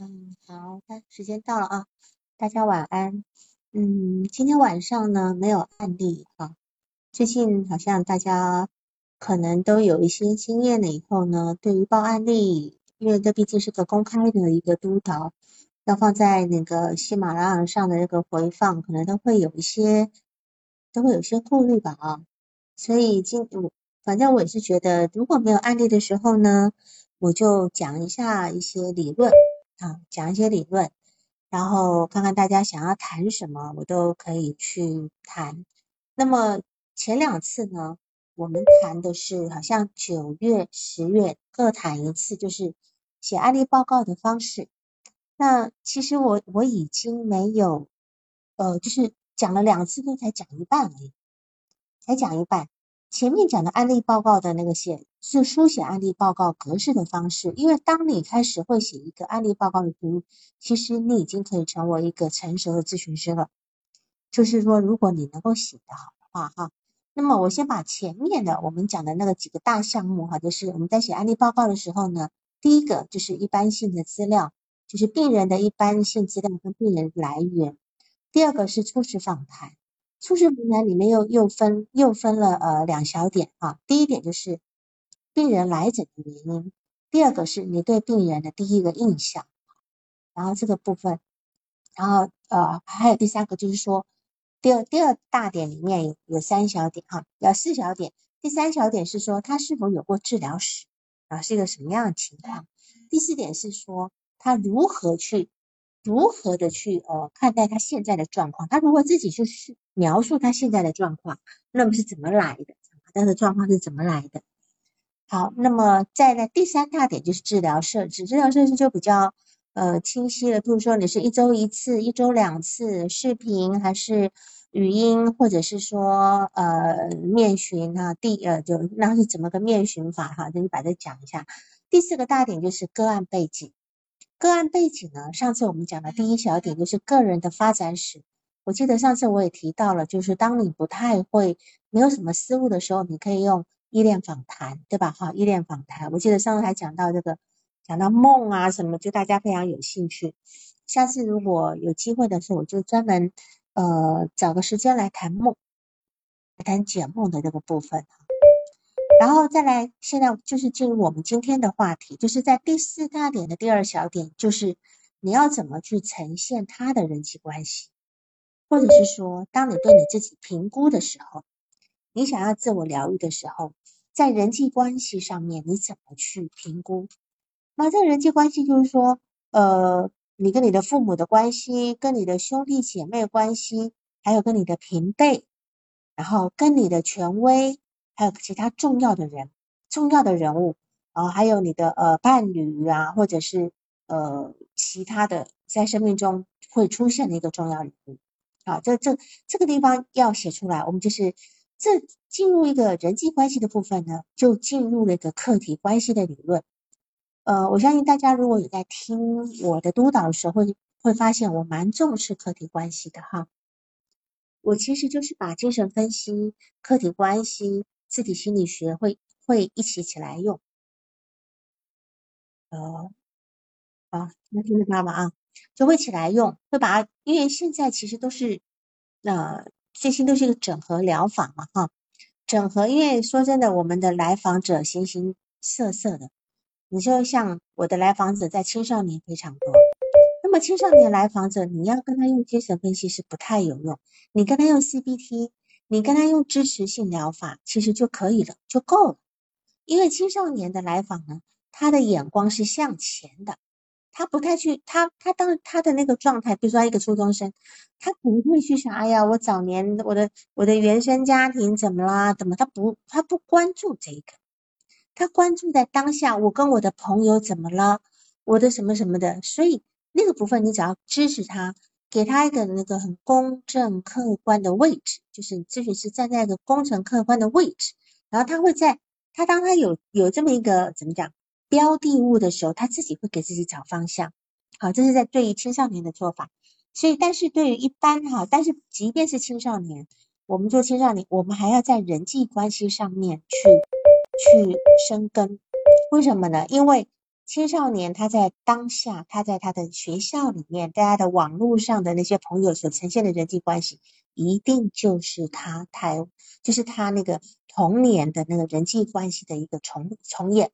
嗯，好，那时间到了啊，大家晚安。嗯，今天晚上呢没有案例啊，最近好像大家可能都有一些经验了以后呢，对于报案例，因为这毕竟是个公开的一个督导，要放在那个喜马拉雅上的那个回放，可能都会有一些都会有些顾虑吧啊，所以今我反正我也是觉得，如果没有案例的时候呢，我就讲一下一些理论。啊，讲一些理论，然后看看大家想要谈什么，我都可以去谈。那么前两次呢，我们谈的是好像九月、十月各谈一次，就是写案例报告的方式。那其实我我已经没有，呃，就是讲了两次，都才讲一半而已，才讲一半。前面讲的案例报告的那个写是书写案例报告格式的方式，因为当你开始会写一个案例报告的时候，其实你已经可以成为一个成熟的咨询师了。就是说，如果你能够写得好的话，哈，那么我先把前面的我们讲的那个几个大项目，哈，就是我们在写案例报告的时候呢，第一个就是一般性的资料，就是病人的一般性资料跟病人来源；第二个是初始访谈。初始访谈里面又又分又分了呃两小点啊，第一点就是病人来诊的原因，第二个是你对病人的第一个印象，然后这个部分，然后呃还有第三个就是说第二第二大点里面有有三小点哈，有四小点，第三小点是说他是否有过治疗史啊，是一个什么样的情况，第四点是说他如何去。如何的去呃看待他现在的状况？他如果自己就是描述他现在的状况，那么是怎么来的？他的状况是怎么来的？好，那么在呢第三大点就是治疗设置，治疗设置就比较呃清晰了。比如说你是一周一次、一周两次视频，还是语音，或者是说呃面询啊？第呃就那是怎么个面询法哈？就你把它讲一下。第四个大点就是个案背景。个案背景呢？上次我们讲的第一小点就是个人的发展史。我记得上次我也提到了，就是当你不太会、没有什么思路的时候，你可以用依恋访谈，对吧？哈，依恋访谈。我记得上次还讲到这个，讲到梦啊什么，就大家非常有兴趣。下次如果有机会的时候，我就专门呃找个时间来谈梦，谈解梦的这个部分哈。然后再来，现在就是进入我们今天的话题，就是在第四大点的第二小点，就是你要怎么去呈现他的人际关系，或者是说，当你对你自己评估的时候，你想要自我疗愈的时候，在人际关系上面你怎么去评估？那这人际关系就是说，呃，你跟你的父母的关系，跟你的兄弟姐妹关系，还有跟你的平辈，然后跟你的权威。还有其他重要的人、重要的人物啊，还有你的呃伴侣啊，或者是呃其他的在生命中会出现的一个重要人物啊，这这这个地方要写出来。我们就是这进入一个人际关系的部分呢，就进入了一个客体关系的理论。呃，我相信大家如果有在听我的督导的时候，会会发现我蛮重视客体关系的哈。我其实就是把精神分析、客体关系。自体心理学会会一起起来用，呃，啊，能听得到吗？啊，就会起来用，会把，因为现在其实都是，呃，最新都是一个整合疗法嘛，哈，整合，因为说真的，我们的来访者形形色色的，你就像我的来访者在青少年非常多，那么青少年来访者，你要跟他用精神分析是不太有用，你跟他用 CBT。你跟他用支持性疗法其实就可以了，就够了。因为青少年的来访呢，他的眼光是向前的，他不太去他他当他的那个状态，比如说一个初中生，他不会去想，哎呀，我早年我的我的原生家庭怎么啦？怎么？他不他不关注这个，他关注在当下，我跟我的朋友怎么了？我的什么什么的，所以那个部分你只要支持他。给他一个那个很公正客观的位置，就是咨询师站在一个公正客观的位置，然后他会在他当他有有这么一个怎么讲标的物的时候，他自己会给自己找方向。好，这是在对于青少年的做法。所以，但是对于一般哈，但是即便是青少年，我们做青少年，我们还要在人际关系上面去去生根。为什么呢？因为青少年他在当下，他在他的学校里面，大家的网络上的那些朋友所呈现的人际关系，一定就是他太，就是他那个童年的那个人际关系的一个重重演。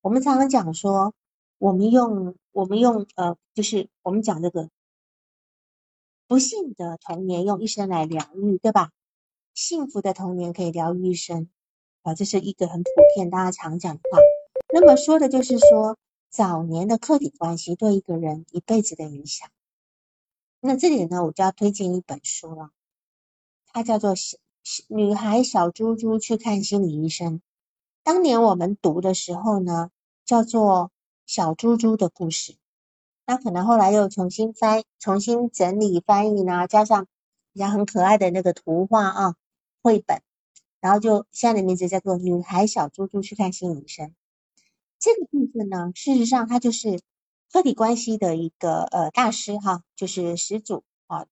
我们常常讲说，我们用我们用呃，就是我们讲这个不幸的童年用一生来疗愈，对吧？幸福的童年可以疗愈一生啊，这是一个很普遍大家常讲的话。那么说的就是说，早年的客体关系对一个人一辈子的影响。那这里呢，我就要推荐一本书了，它叫做《小女孩小猪猪去看心理医生》。当年我们读的时候呢，叫做《小猪猪的故事》，那可能后来又重新翻、重新整理翻译呢，加上比较很可爱的那个图画啊绘本，然后就现在的名字叫做《女孩小猪猪去看心理医生》。这个部分呢，事实上它就是客体关系的一个呃大师哈，就是始祖啊，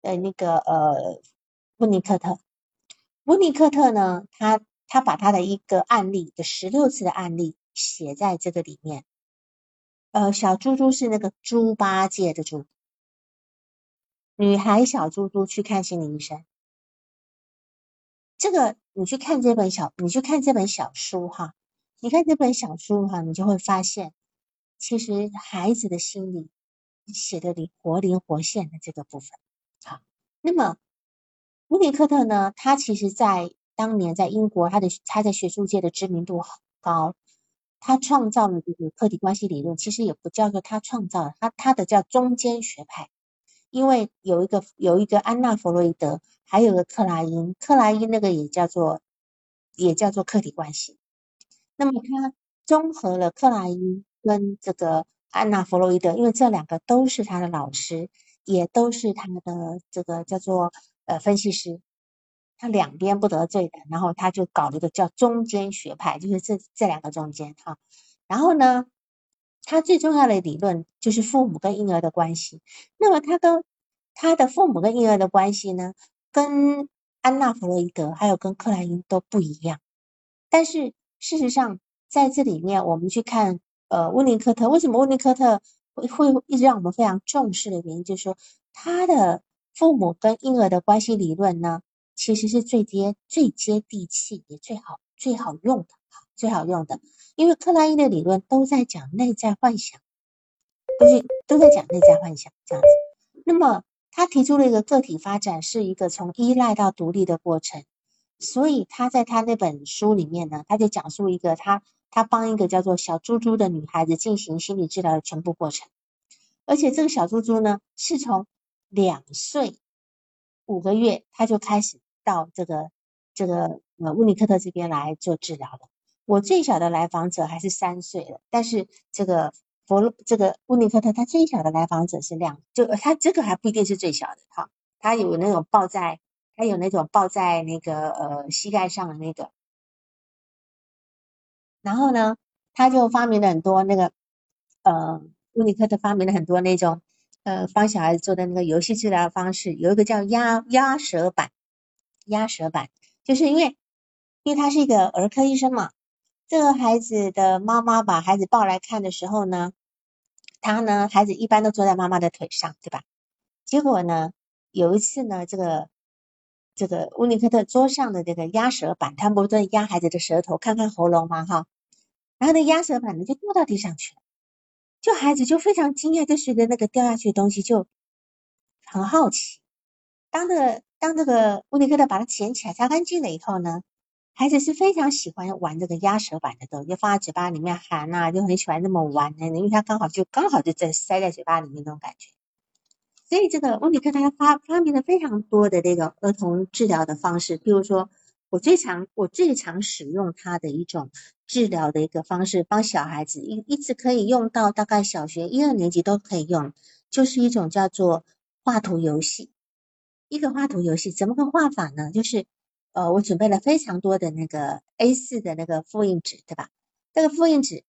呃那个呃温尼科特，温尼科特呢，他。他把他的一个案例的十六次的案例写在这个里面。呃，小猪猪是那个猪八戒的猪，女孩小猪猪去看心理医生。这个你去看这本小，你去看这本小书哈，你看这本小书哈，你就会发现，其实孩子的心理写的灵活灵活现的这个部分。好，那么乌尼克特呢，他其实在。当年在英国，他的他在学术界的知名度很高。他创造了这个客体关系理论，其实也不叫做他创造，他他的叫中间学派。因为有一个有一个安娜弗洛伊德，还有个克莱因，克莱因那个也叫做也叫做客体关系。那么他综合了克莱因跟这个安娜弗洛伊德，因为这两个都是他的老师，也都是他的这个叫做呃分析师。他两边不得罪的，然后他就搞了一个叫中间学派，就是这这两个中间哈。然后呢，他最重要的理论就是父母跟婴儿的关系。那么他跟他的父母跟婴儿的关系呢，跟安娜弗洛伊德还有跟克莱因都不一样。但是事实上，在这里面我们去看呃温尼科特，为什么温尼科特会会一直让我们非常重视的原因，就是说他的父母跟婴儿的关系理论呢。其实是最接最接地气，也最好最好用的最好用的。因为克莱因的理论都在讲内在幻想，都是都在讲内在幻想这样子。那么他提出了一个个体发展是一个从依赖到独立的过程，所以他在他那本书里面呢，他就讲述一个他他帮一个叫做小猪猪的女孩子进行心理治疗的全部过程，而且这个小猪猪呢是从两岁五个月他就开始。到这个这个呃乌尼克特这边来做治疗了。我最小的来访者还是三岁了，但是这个佛洛这个乌尼克特他最小的来访者是两，就他这个还不一定是最小的哈，他有那种抱在他有那种抱在那个呃膝盖上的那个。然后呢，他就发明了很多那个呃乌尼克特发明了很多那种呃帮小孩子做的那个游戏治疗方式，有一个叫压压舌板。压舌板，就是因为，因为他是一个儿科医生嘛，这个孩子的妈妈把孩子抱来看的时候呢，他呢，孩子一般都坐在妈妈的腿上，对吧？结果呢，有一次呢，这个这个乌尼克特桌上的这个压舌板，他不是压孩子的舌头，看看喉咙嘛，哈，然后那压舌板呢就掉到地上去了，就孩子就非常惊讶，就随着那个掉下去的东西就很好奇，当这。当这个乌尼克特把它捡起来擦干净了以后呢，孩子是非常喜欢玩这个压舌板的，都就放在嘴巴里面含呐，就很喜欢这么玩的，因为他刚好就刚好就在塞在嘴巴里面那种感觉。所以这个乌尼克他发发明了非常多的这个儿童治疗的方式，譬如说我最常我最常使用它的一种治疗的一个方式，帮小孩子一一直可以用到大概小学一二年级都可以用，就是一种叫做画图游戏。一个画图游戏怎么个画法呢？就是呃，我准备了非常多的那个 A 四的那个复印纸，对吧？这个复印纸，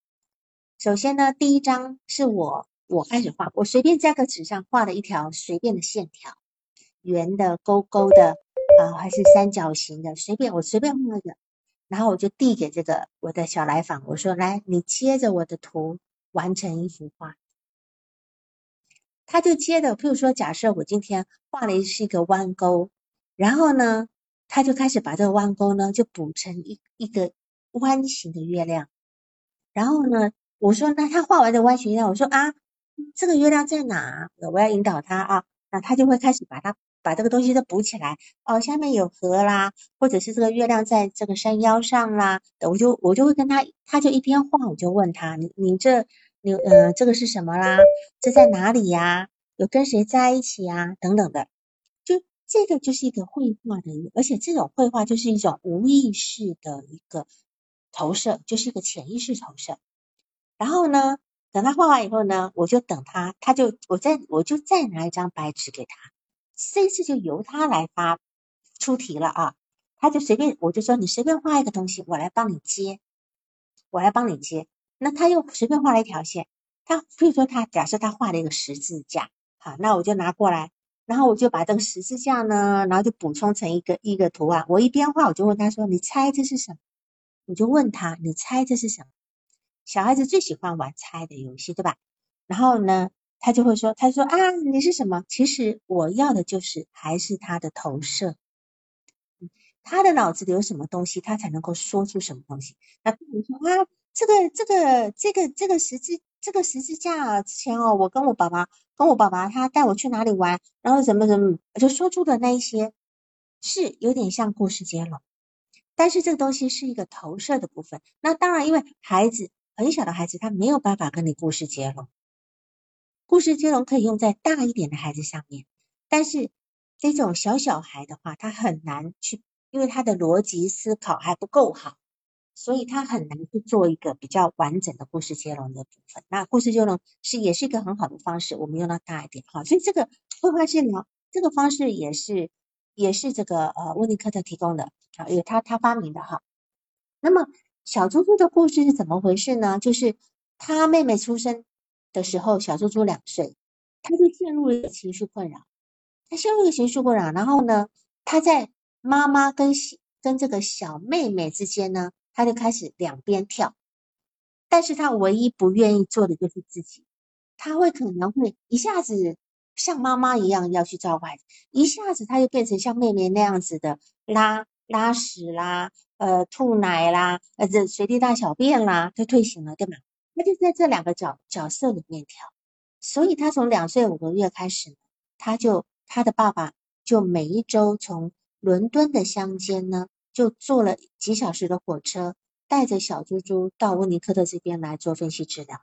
首先呢，第一张是我我开始画，我随便在个纸上画了一条随便的线条，圆的、勾勾的啊，还是三角形的，随便我随便画一个。然后我就递给这个我的小来访，我说来，你接着我的图完成一幅画。他就接着，譬如说，假设我今天画的是一个弯钩，然后呢，他就开始把这个弯钩呢，就补成一一个弯形的月亮。然后呢，我说那他画完这弯形月亮，我说啊，这个月亮在哪？我要引导他啊，那他就会开始把它把这个东西都补起来。哦，下面有河啦，或者是这个月亮在这个山腰上啦，我就我就会跟他，他就一边画，我就问他，你你这。你呃，这个是什么啦？这在哪里呀？有跟谁在一起呀？等等的，就这个就是一个绘画的，而且这种绘画就是一种无意识的一个投射，就是一个潜意识投射。然后呢，等他画完以后呢，我就等他，他就我再我就再拿一张白纸给他，这次就由他来发出题了啊，他就随便，我就说你随便画一个东西，我来帮你接，我来帮你接。那他又随便画了一条线，他比如说他假设他画了一个十字架，好，那我就拿过来，然后我就把这个十字架呢，然后就补充成一个一个图案。我一边画，我就问他说：“你猜这是什么？”我就问他：“你猜这是什么？”小孩子最喜欢玩猜的游戏，对吧？然后呢，他就会说：“他说啊，你是什么？其实我要的就是还是他的投射，他的脑子里有什么东西，他才能够说出什么东西。那比如说啊。”这个这个这个这个十字这个十字架之前哦，我跟我爸爸跟我爸爸他带我去哪里玩，然后怎么怎么就说出的那一些是有点像故事接龙，但是这个东西是一个投射的部分。那当然，因为孩子很小的孩子他没有办法跟你故事接龙，故事接龙可以用在大一点的孩子上面，但是这种小小孩的话，他很难去，因为他的逻辑思考还不够好。所以他很难去做一个比较完整的故事接龙的部分。那故事接龙是也是一个很好的方式，我们用到大一点哈。所以这个绘画治疗这个方式也是也是这个呃温尼科特提供的啊，有他他发明的哈。那么小猪猪的故事是怎么回事呢？就是他妹妹出生的时候，小猪猪两岁，他就陷入了情绪困扰。他陷入了情绪困扰，然后呢，他在妈妈跟跟这个小妹妹之间呢。他就开始两边跳，但是他唯一不愿意做的就是自己，他会可能会一下子像妈妈一样要去照顾孩子，一下子他就变成像妹妹那样子的拉拉屎啦，呃吐奶啦，呃这随地大小便啦，就退行了，对吗？他就在这两个角角色里面跳，所以他从两岁五个月开始，他就他的爸爸就每一周从伦敦的乡间呢。就坐了几小时的火车，带着小猪猪到温尼科特这边来做分析治疗。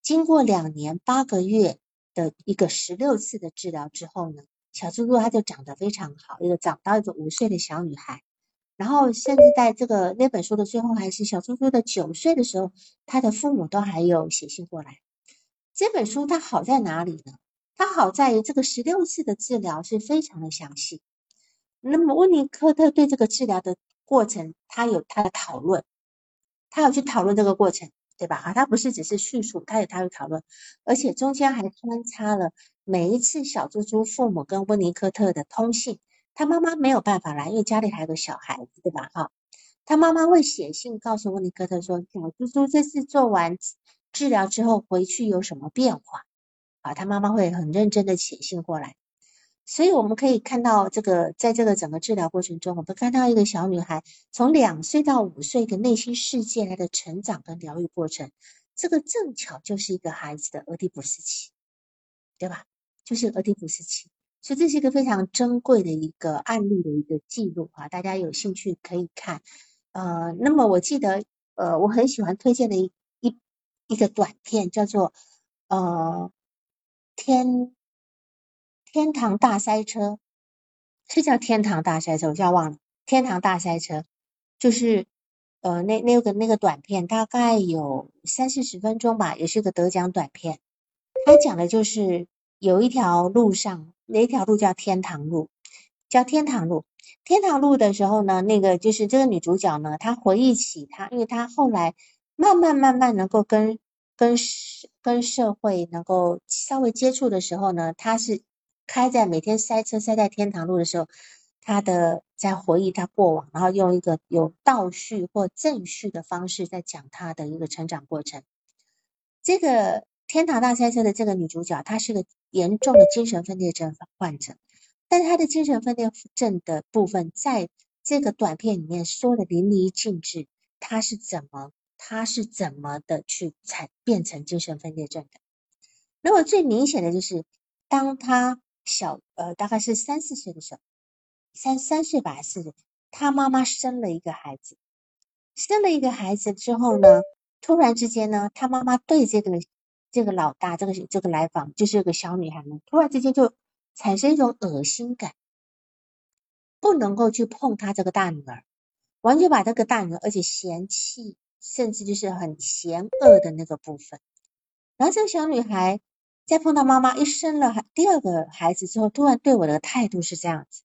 经过两年八个月的一个十六次的治疗之后呢，小猪猪它就长得非常好，一个长到一个五岁的小女孩。然后甚至在这个那本书的最后，还是小猪猪的九岁的时候，他的父母都还有写信过来。这本书它好在哪里呢？它好在于这个十六次的治疗是非常的详细。那么温尼科特对这个治疗的过程，他有他的讨论，他有去讨论这个过程，对吧？啊，他不是只是叙述，他有他的讨论，而且中间还穿插了每一次小猪猪父母跟温尼科特的通信。他妈妈没有办法来，因为家里还有个小孩子，对吧？哈，他妈妈会写信告诉温尼科特说，小猪猪这次做完治疗之后回去有什么变化？啊，他妈妈会很认真的写信过来。所以我们可以看到，这个在这个整个治疗过程中，我们看到一个小女孩从两岁到五岁的内心世界来的成长跟疗愈过程，这个正巧就是一个孩子的俄狄浦斯期，对吧？就是俄狄浦斯期，所以这是一个非常珍贵的一个案例的一个记录啊，大家有兴趣可以看。呃，那么我记得，呃，我很喜欢推荐的一一一个短片叫做呃天。天堂大塞车是叫天堂大塞车，我叫忘了。天堂大塞车就是呃那那个那个短片，大概有三四十分钟吧，也是个得奖短片。它讲的就是有一条路上，那条路叫天堂路，叫天堂路。天堂路的时候呢，那个就是这个女主角呢，她回忆起她，因为她后来慢慢慢慢能够跟跟跟社会能够稍微接触的时候呢，她是。开在每天塞车塞在天堂路的时候，他的在回忆他过往，然后用一个有倒叙或正叙的方式在讲他的一个成长过程。这个天堂大赛车的这个女主角，她是个严重的精神分裂症患者，但她的精神分裂症的部分，在这个短片里面说的淋漓尽致，她是怎么，她是怎么的去才变成精神分裂症的。那么最明显的就是，当她小呃大概是三四岁的时候。三三岁吧，还是他妈妈生了一个孩子，生了一个孩子之后呢，突然之间呢，他妈妈对这个这个老大，这个这个来访就是个小女孩呢，突然之间就产生一种恶心感，不能够去碰她这个大女儿，完全把这个大女儿，而且嫌弃，甚至就是很嫌恶的那个部分。然后这个小女孩在碰到妈妈一生了第二个孩子之后，突然对我的态度是这样子。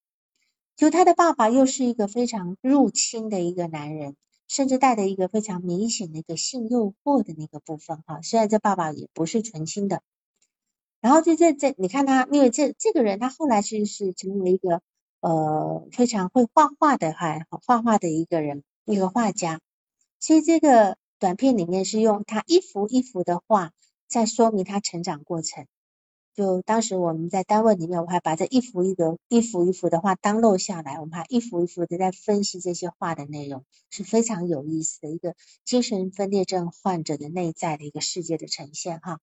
就他的爸爸又是一个非常入侵的一个男人，甚至带着一个非常明显的一个性诱惑的那个部分哈。虽然这爸爸也不是纯亲的，然后就这这你看他，因为这这个人他后来是是成为一个呃非常会画画的哈，画画的一个人，一个画家。所以这个短片里面是用他一幅一幅的画在说明他成长过程。就当时我们在单位里面，我还把这一幅一个一幅一幅的画当录下来，我们还一幅一幅的在分析这些画的内容，是非常有意思的一个精神分裂症患者的内在的一个世界的呈现哈。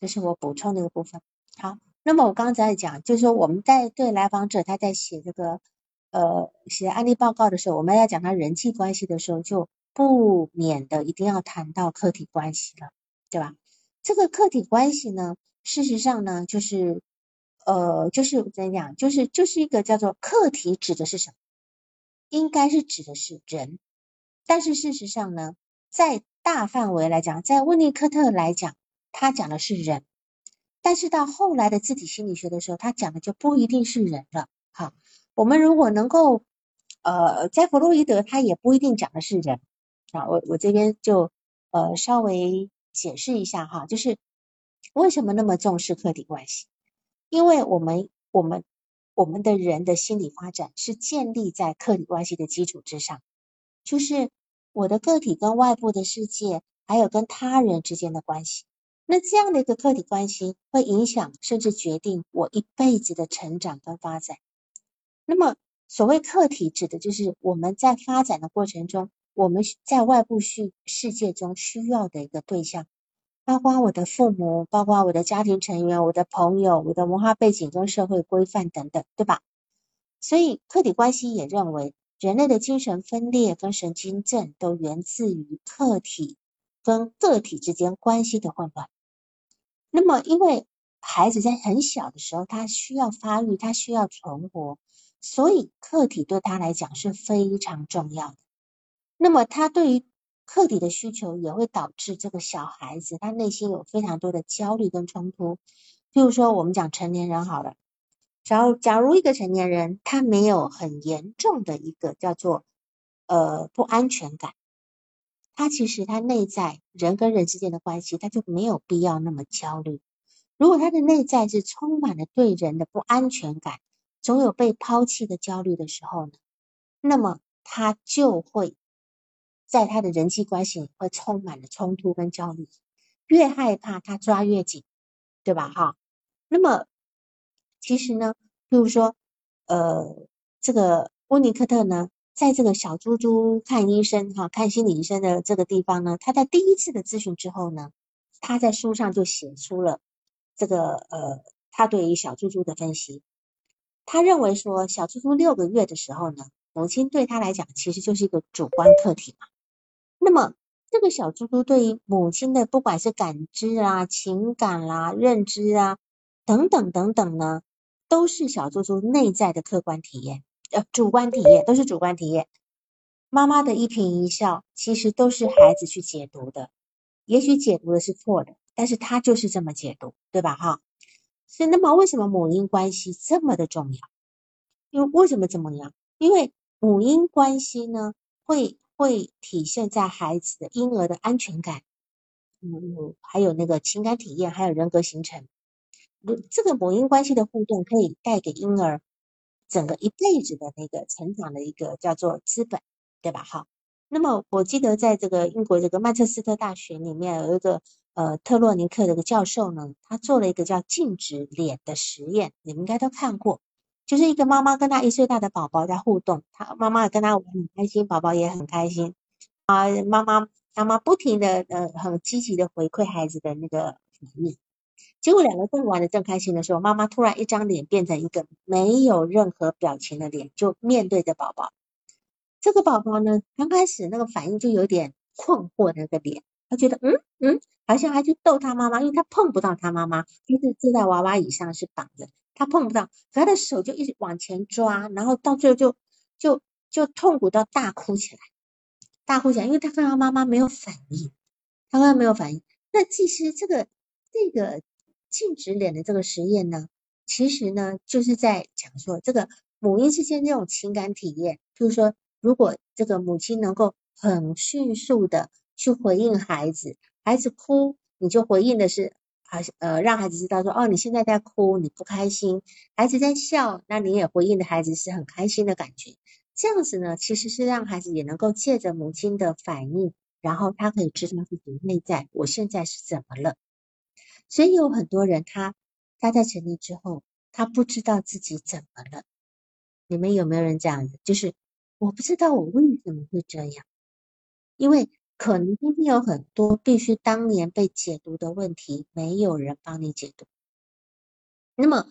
这是我补充的一个部分。好，那么我刚才讲，就是说我们在对来访者他在写这个呃写案例报告的时候，我们要讲他人际关系的时候，就不免的一定要谈到客体关系了，对吧？这个客体关系呢？事实上呢，就是呃，就是怎么讲，就是就是一个叫做客体，指的是什么？应该是指的是人。但是事实上呢，在大范围来讲，在温尼科特来讲，他讲的是人。但是到后来的自体心理学的时候，他讲的就不一定是人了。好，我们如果能够呃，在弗洛伊德，他也不一定讲的是人。啊，我我这边就呃稍微解释一下哈，就是。为什么那么重视客体关系？因为我们我们我们的人的心理发展是建立在客体关系的基础之上，就是我的个体跟外部的世界，还有跟他人之间的关系。那这样的一个客体关系会影响甚至决定我一辈子的成长跟发展。那么所谓客体，指的就是我们在发展的过程中，我们在外部世世界中需要的一个对象。包括我的父母，包括我的家庭成员，我的朋友，我的文化背景跟社会规范等等，对吧？所以客体关系也认为，人类的精神分裂跟神经症都源自于客体跟个体之间关系的混乱。那么，因为孩子在很小的时候，他需要发育，他需要存活，所以客体对他来讲是非常重要的。那么，他对于客体的需求也会导致这个小孩子他内心有非常多的焦虑跟冲突。譬如说，我们讲成年人好了，假如假如一个成年人他没有很严重的一个叫做呃不安全感，他其实他内在人跟人之间的关系他就没有必要那么焦虑。如果他的内在是充满了对人的不安全感，总有被抛弃的焦虑的时候呢，那么他就会。在他的人际关系会充满了冲突跟焦虑，越害怕他抓越紧，对吧？哈，那么其实呢，譬如说，呃，这个温尼科特呢，在这个小猪猪看医生哈，看心理医生的这个地方呢，他在第一次的咨询之后呢，他在书上就写出了这个呃，他对于小猪猪的分析，他认为说，小猪猪六个月的时候呢，母亲对他来讲其实就是一个主观客体嘛。那么，这个小猪猪对于母亲的不管是感知啊、情感啦、认知啊等等等等呢，都是小猪猪内在的客观体验，呃，主观体验都是主观体验。妈妈的一颦一笑，其实都是孩子去解读的，也许解读的是错的，但是他就是这么解读，对吧？哈。所以，那么为什么母婴关系这么的重要？因为为什么这么样？因为母婴关系呢，会。会体现在孩子的婴儿的安全感，嗯，还有那个情感体验，还有人格形成。这个母婴关系的互动可以带给婴儿整个一辈子的那个成长的一个叫做资本，对吧？好，那么我记得在这个英国这个曼彻斯特大学里面有一个呃特洛尼克的一个教授呢，他做了一个叫静止脸的实验，你们应该都看过，就是一个妈妈跟他一岁大的宝宝在互动，他妈妈跟他玩很开心，宝宝也很开心啊，妈妈妈妈不停的呃很积极的回馈孩子的那个反应。结果两个正玩的正开心的时候，妈妈突然一张脸变成一个没有任何表情的脸，就面对着宝宝。这个宝宝呢，刚开始那个反应就有点困惑，那个脸，他觉得嗯嗯，好像还去逗他妈妈，因为他碰不到他妈妈，就是坐在娃娃椅上是绑着，他碰不到，可他的手就一直往前抓，然后到最后就就就痛苦到大哭起来，大哭起来，因为他看到妈妈没有反应，他看到没有反应。那其实这个这个。静止脸的这个实验呢，其实呢就是在讲说这个母婴之间这种情感体验，就是说如果这个母亲能够很迅速的去回应孩子，孩子哭你就回应的是好呃让孩子知道说哦你现在在哭你不开心，孩子在笑那你也回应的孩子是很开心的感觉，这样子呢其实是让孩子也能够借着母亲的反应，然后他可以知道自己内在我现在是怎么了。所以有很多人，他他在成年之后，他不知道自己怎么了。你们有没有人这样子？就是我不知道我为什么会这样，因为可能今天有很多必须当年被解读的问题，没有人帮你解读。那么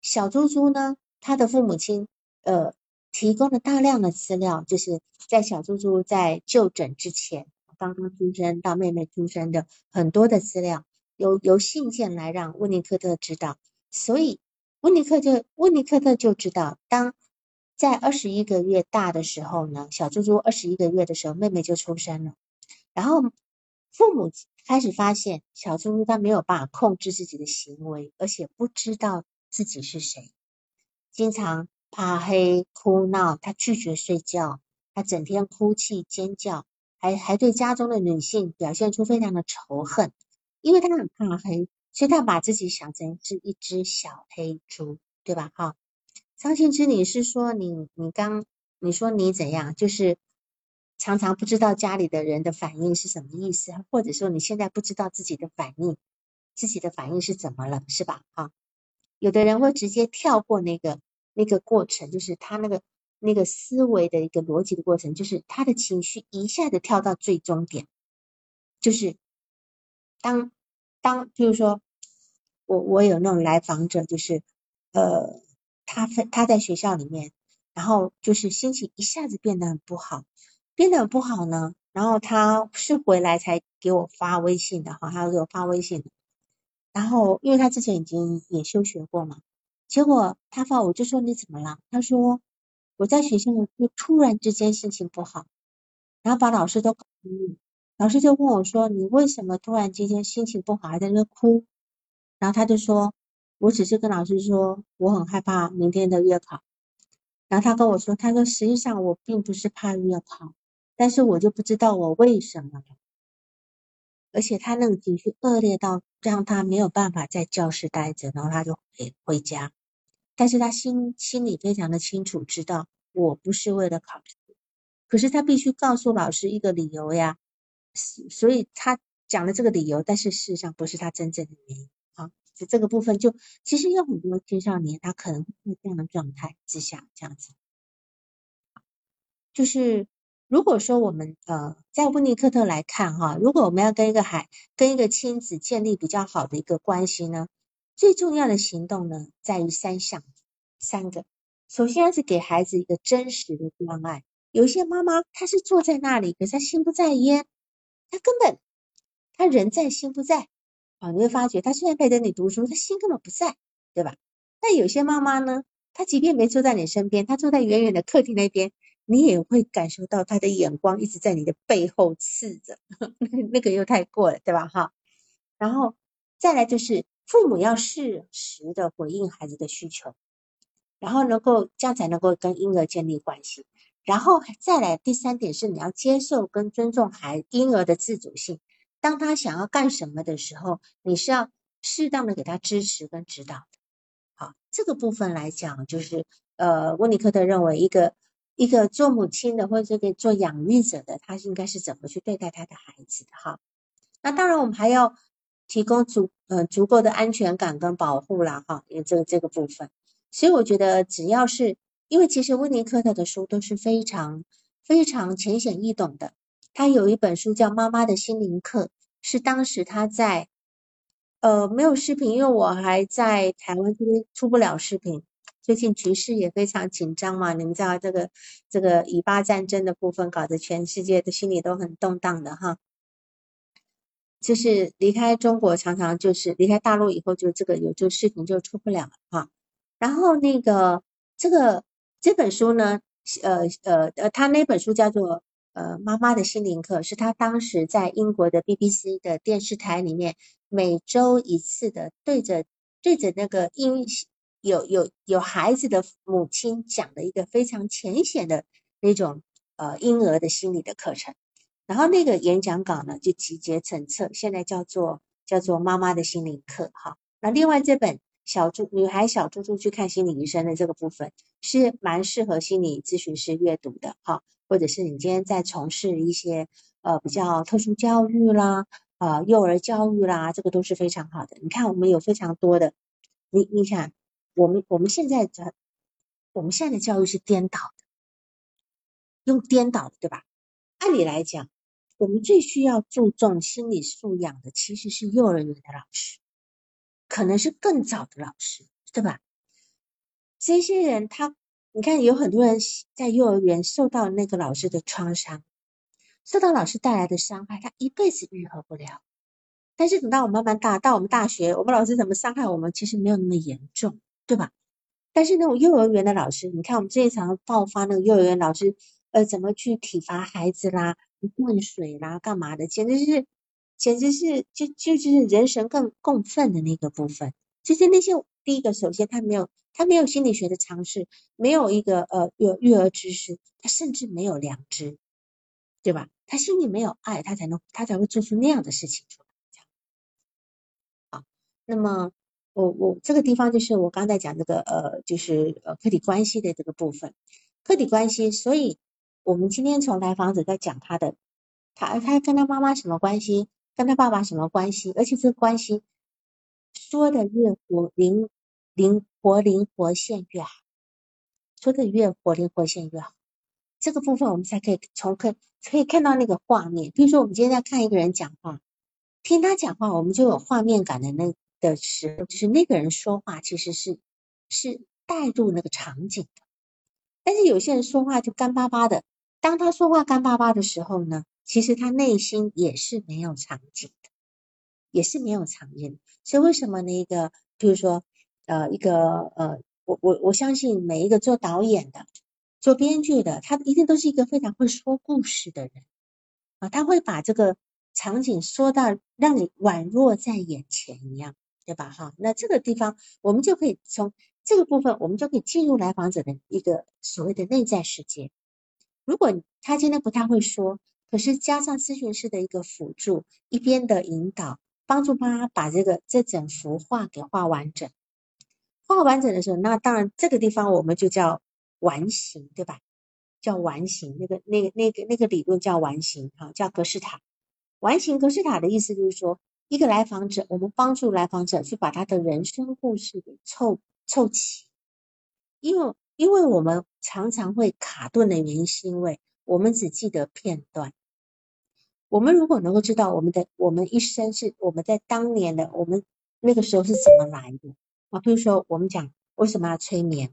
小猪猪呢？他的父母亲呃提供了大量的资料，就是在小猪猪在就诊之前，刚刚出生到妹妹出生的很多的资料。由由信件来让温尼科特知道，所以温尼克就温尼科特就知道，当在二十一个月大的时候呢，小猪猪二十一个月的时候，妹妹就出生了。然后父母开始发现，小猪猪他没有办法控制自己的行为，而且不知道自己是谁，经常怕黑、哭闹，他拒绝睡觉，他整天哭泣、尖叫，还还对家中的女性表现出非常的仇恨。因为他很怕黑，所以他把自己想成是一只小黑猪，对吧？哈，张信之，你是说你你刚你说你怎样？就是常常不知道家里的人的反应是什么意思，或者说你现在不知道自己的反应，自己的反应是怎么了，是吧？啊，有的人会直接跳过那个那个过程，就是他那个那个思维的一个逻辑的过程，就是他的情绪一下子跳到最终点，就是当。当，比如说，我我有那种来访者，就是呃，他分他在学校里面，然后就是心情一下子变得很不好，变得不好呢，然后他是回来才给我发微信的哈，他给我发微信的，然后因为他之前已经也休学过嘛，结果他发我就说你怎么了？他说我在学校就突然之间心情不好，然后把老师都搞晕。老师就问我说：“你为什么突然之间心情不好，还在那哭？”然后他就说：“我只是跟老师说，我很害怕明天的月考。”然后他跟我说：“他说实际上我并不是怕月考，但是我就不知道我为什么了。而且他那个情绪恶劣到让他没有办法在教室待着，然后他就回回家。但是他心心里非常的清楚，知道我不是为了考试，可是他必须告诉老师一个理由呀。”所以他讲了这个理由，但是事实上不是他真正的原因啊。就这个部分，就其实有很多青少年，他可能会这样的状态之下这样子。就是如果说我们呃在温尼科特来看哈，如果我们要跟一个孩跟一个亲子建立比较好的一个关系呢，最重要的行动呢在于三项三个。首先是给孩子一个真实的关爱。有些妈妈她是坐在那里，可是她心不在焉。她根本，她人在心不在啊！你会发觉，她虽然陪着你读书，她心根本不在，对吧？但有些妈妈呢，她即便没坐在你身边，她坐在远远的客厅那边，你也会感受到他的眼光一直在你的背后刺着，那个又太过了，对吧？哈。然后再来就是，父母要适时的回应孩子的需求，然后能够这样才能够跟婴儿建立关系。然后再来第三点是你要接受跟尊重孩婴儿的自主性。当他想要干什么的时候，你是要适当的给他支持跟指导。好，这个部分来讲，就是呃，温尼科特认为一个一个做母亲的或者这个做养育者的，他应该是怎么去对待他的孩子的哈。那当然，我们还要提供足呃足够的安全感跟保护啦哈，因为这个这个部分。所以我觉得，只要是因为其实温尼科特的书都是非常非常浅显易懂的。他有一本书叫《妈妈的心灵课》，是当时他在呃没有视频，因为我还在台湾这边出不了视频。最近局势也非常紧张嘛，你们知道这个这个以巴战争的部分，搞得全世界的心里都很动荡的哈。就是离开中国，常常就是离开大陆以后，就这个有这个视频就出不了了哈。然后那个这个这本书呢，呃呃呃，他那本书叫做呃妈妈的心灵课，是他当时在英国的 BBC 的电视台里面每周一次的对着对着那个婴有有有孩子的母亲讲的一个非常浅显的那种呃婴儿的心理的课程。然后那个演讲稿呢就集结成册，现在叫做叫做妈妈的心灵课哈。那另外这本小猪女孩小猪猪去看心理医生的这个部分是蛮适合心理咨询师阅读的哈，或者是你今天在从事一些呃比较特殊教育啦啊幼儿教育啦，这个都是非常好的。你看我们有非常多的，你你看我们我们现在的我们现在的教育是颠倒的，用颠倒的对吧？按理来讲。我们最需要注重心理素养的，其实是幼儿园的老师，可能是更早的老师，对吧？这些人他，你看有很多人在幼儿园受到那个老师的创伤，受到老师带来的伤害，他一辈子愈合不了。但是等到我慢慢大，到我们大学，我们老师怎么伤害我们，其实没有那么严重，对吧？但是那种幼儿园的老师，你看我们这一场爆发那个幼儿园老师，呃，怎么去体罚孩子啦？灌水啦，干嘛的？简直是，简直是，就就是人神共共愤的那个部分。就是那些第一个，首先他没有，他没有心理学的常识，没有一个呃育育儿知识，他甚至没有良知，对吧？他心里没有爱，他才能他才会做出那样的事情出来。好，那么我我这个地方就是我刚才讲这个呃，就是呃客体关系的这个部分，客体关系，所以。我们今天从来访者在讲他的，他他跟他妈妈什么关系，跟他爸爸什么关系，而且这个关系说的越活灵灵活灵活现越好，说的越活灵活现越好。这个部分我们才可以从可可以看到那个画面。比如说我们今天在看一个人讲话，听他讲话，我们就有画面感的那的时候，就是那个人说话其实是是带入那个场景的。但是有些人说话就干巴巴的。当他说话干巴巴的时候呢，其实他内心也是没有场景的，也是没有场景。所以为什么那？个，比如说，呃，一个，呃，我我我相信每一个做导演的、做编剧的，他一定都是一个非常会说故事的人啊，他会把这个场景说到让你宛若在眼前一样，对吧？哈，那这个地方我们就可以从这个部分，我们就可以进入来访者的一个所谓的内在世界。如果他今天不太会说，可是加上咨询师的一个辅助，一边的引导，帮助他把这个这整幅画给画完整。画完整的时候，那当然这个地方我们就叫完形，对吧？叫完形，那个那个那个那个理论叫完形，哈，叫格式塔。完形格式塔的意思就是说，一个来访者，我们帮助来访者去把他的人生故事给凑凑齐，因为。因为我们常常会卡顿的原因，是因为我们只记得片段。我们如果能够知道我们的我们一生是我们在当年的我们那个时候是怎么来的啊？比如说我们讲为什么要催眠？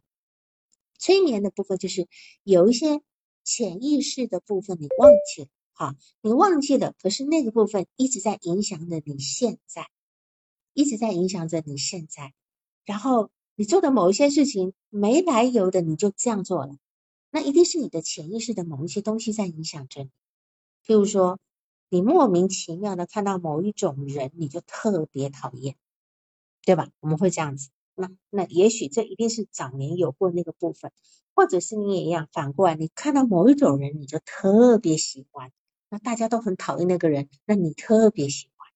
催眠的部分就是有一些潜意识的部分你忘记了，啊，你忘记了，可是那个部分一直在影响着你现在，一直在影响着你现在，然后。你做的某一些事情没来由的你就这样做了，那一定是你的潜意识的某一些东西在影响着你。譬如说，你莫名其妙的看到某一种人，你就特别讨厌，对吧？我们会这样子。那那也许这一定是早年有过那个部分，或者是你也一样，反过来你看到某一种人，你就特别喜欢。那大家都很讨厌那个人，那你特别喜欢。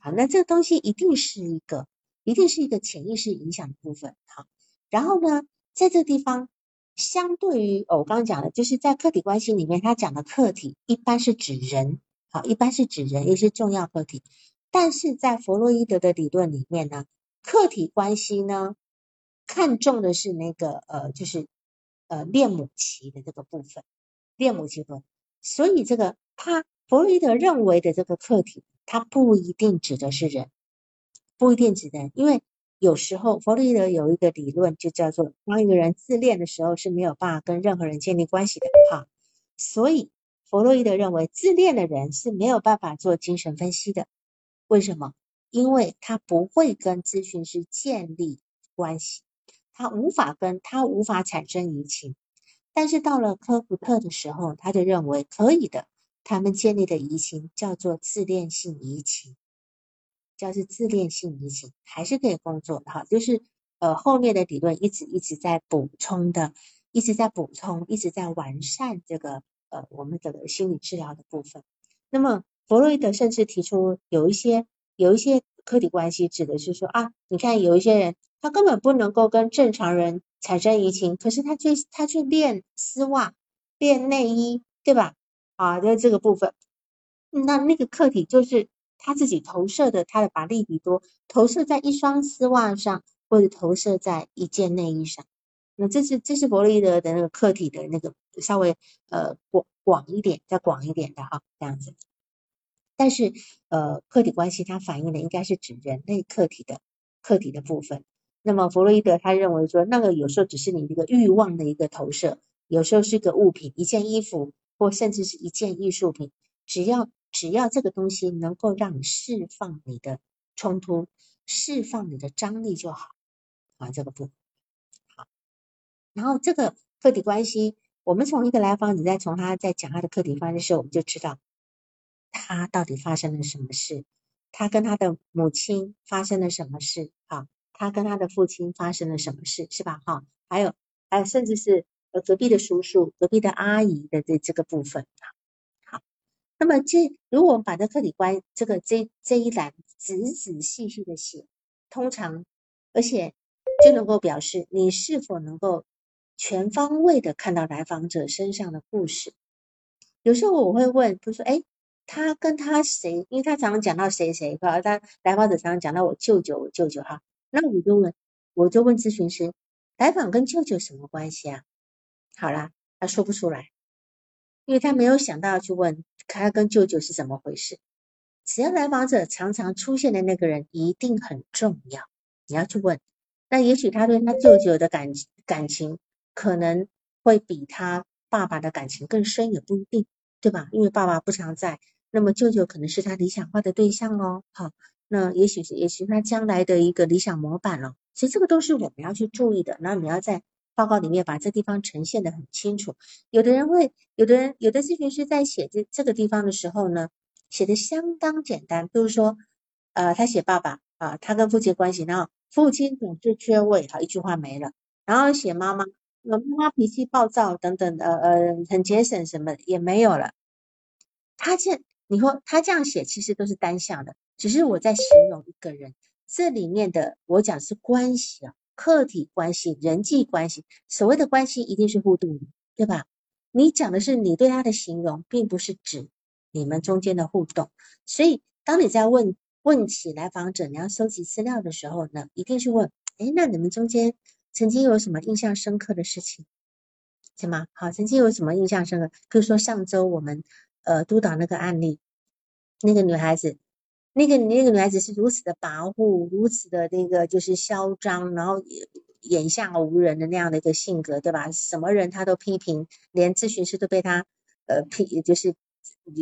好，那这个东西一定是一个。一定是一个潜意识影响的部分，好，然后呢，在这个地方，相对于我刚刚讲的，就是在客体关系里面，他讲的客体一般是指人，好，一般是指人，也是重要客体。但是在弗洛伊德的理论里面呢，客体关系呢，看重的是那个呃，就是呃恋母期的这个部分，恋母期分。所以这个他弗洛伊德认为的这个客体，它不一定指的是人，不一定指的，因为有时候弗洛伊德有一个理论，就叫做当一个人自恋的时候是没有办法跟任何人建立关系的哈。所以弗洛伊德认为自恋的人是没有办法做精神分析的。为什么？因为他不会跟咨询师建立关系，他无法跟他无法产生移情。但是到了科普特的时候，他就认为可以的。他们建立的移情叫做自恋性移情，叫是自恋性移情，还是可以工作的哈。就是呃后面的理论一直一直在补充的，一直在补充，一直在完善这个呃我们的心理治疗的部分。那么。弗洛伊德甚至提出有一些有一些客体关系，指的是说啊，你看有一些人他根本不能够跟正常人产生移情，可是他却他却练丝袜、练内衣，对吧？啊，在这个部分，那那个客体就是他自己投射的，他的把利比多投射在一双丝袜上，或者投射在一件内衣上。那这是这是弗洛伊德的那个客体的那个稍微呃广广一点，再广一点的哈，这样子。但是，呃，客体关系它反映的应该是指人类客体的客体的部分。那么，弗洛伊德他认为说，那个有时候只是你一个欲望的一个投射，有时候是个物品，一件衣服，或甚至是一件艺术品，只要只要这个东西能够让你释放你的冲突，释放你的张力就好啊，这个不好。然后，这个客体关系，我们从一个来访者在从他在讲他的客体关系的时候，我们就知道。他到底发生了什么事？他跟他的母亲发生了什么事？哈，他跟他的父亲发生了什么事？是吧？哈，还有，还有，甚至是呃隔壁的叔叔、隔壁的阿姨的这这个部分。好，那么这如果我们把这客体关这个这这一栏仔仔细细的写，通常而且就能够表示你是否能够全方位的看到来访者身上的故事。有时候我会问，比如说，哎。他跟他谁？因为他常常讲到谁谁哈，他来访者常常讲到我舅舅，我舅舅哈。那我就问，我就问咨询师，来访跟舅舅什么关系啊？好啦，他说不出来，因为他没有想到要去问他跟舅舅是怎么回事。只要来访者常常出现的那个人一定很重要，你要去问。那也许他对他舅舅的感感情可能会比他爸爸的感情更深，也不一定，对吧？因为爸爸不常在。那么舅舅可能是他理想化的对象哦，好，那也许是也许他将来的一个理想模板了，其实这个都是我们要去注意的。那你要在报告里面把这地方呈现的很清楚。有的人会，有的人有的咨询师在写这这个地方的时候呢，写的相当简单，比如说呃他写爸爸啊，他跟父亲关系，然后父亲总是缺位，好一句话没了。然后写妈妈，妈妈脾气暴躁等等呃，呃很节省什么也没有了。他这。你说他这样写其实都是单向的，只是我在形容一个人，这里面的我讲是关系啊，客体关系、人际关系。所谓的关系一定是互动的，对吧？你讲的是你对他的形容，并不是指你们中间的互动。所以当你在问问起来访者，你要收集资料的时候呢，一定是问：哎，那你们中间曾经有什么印象深刻的事情？什么？好，曾经有什么印象深刻？比如说上周我们。呃，督导那个案例，那个女孩子，那个那个女孩子是如此的跋扈，如此的那个就是嚣张，然后眼下无人的那样的一个性格，对吧？什么人她都批评，连咨询师都被她呃批，就是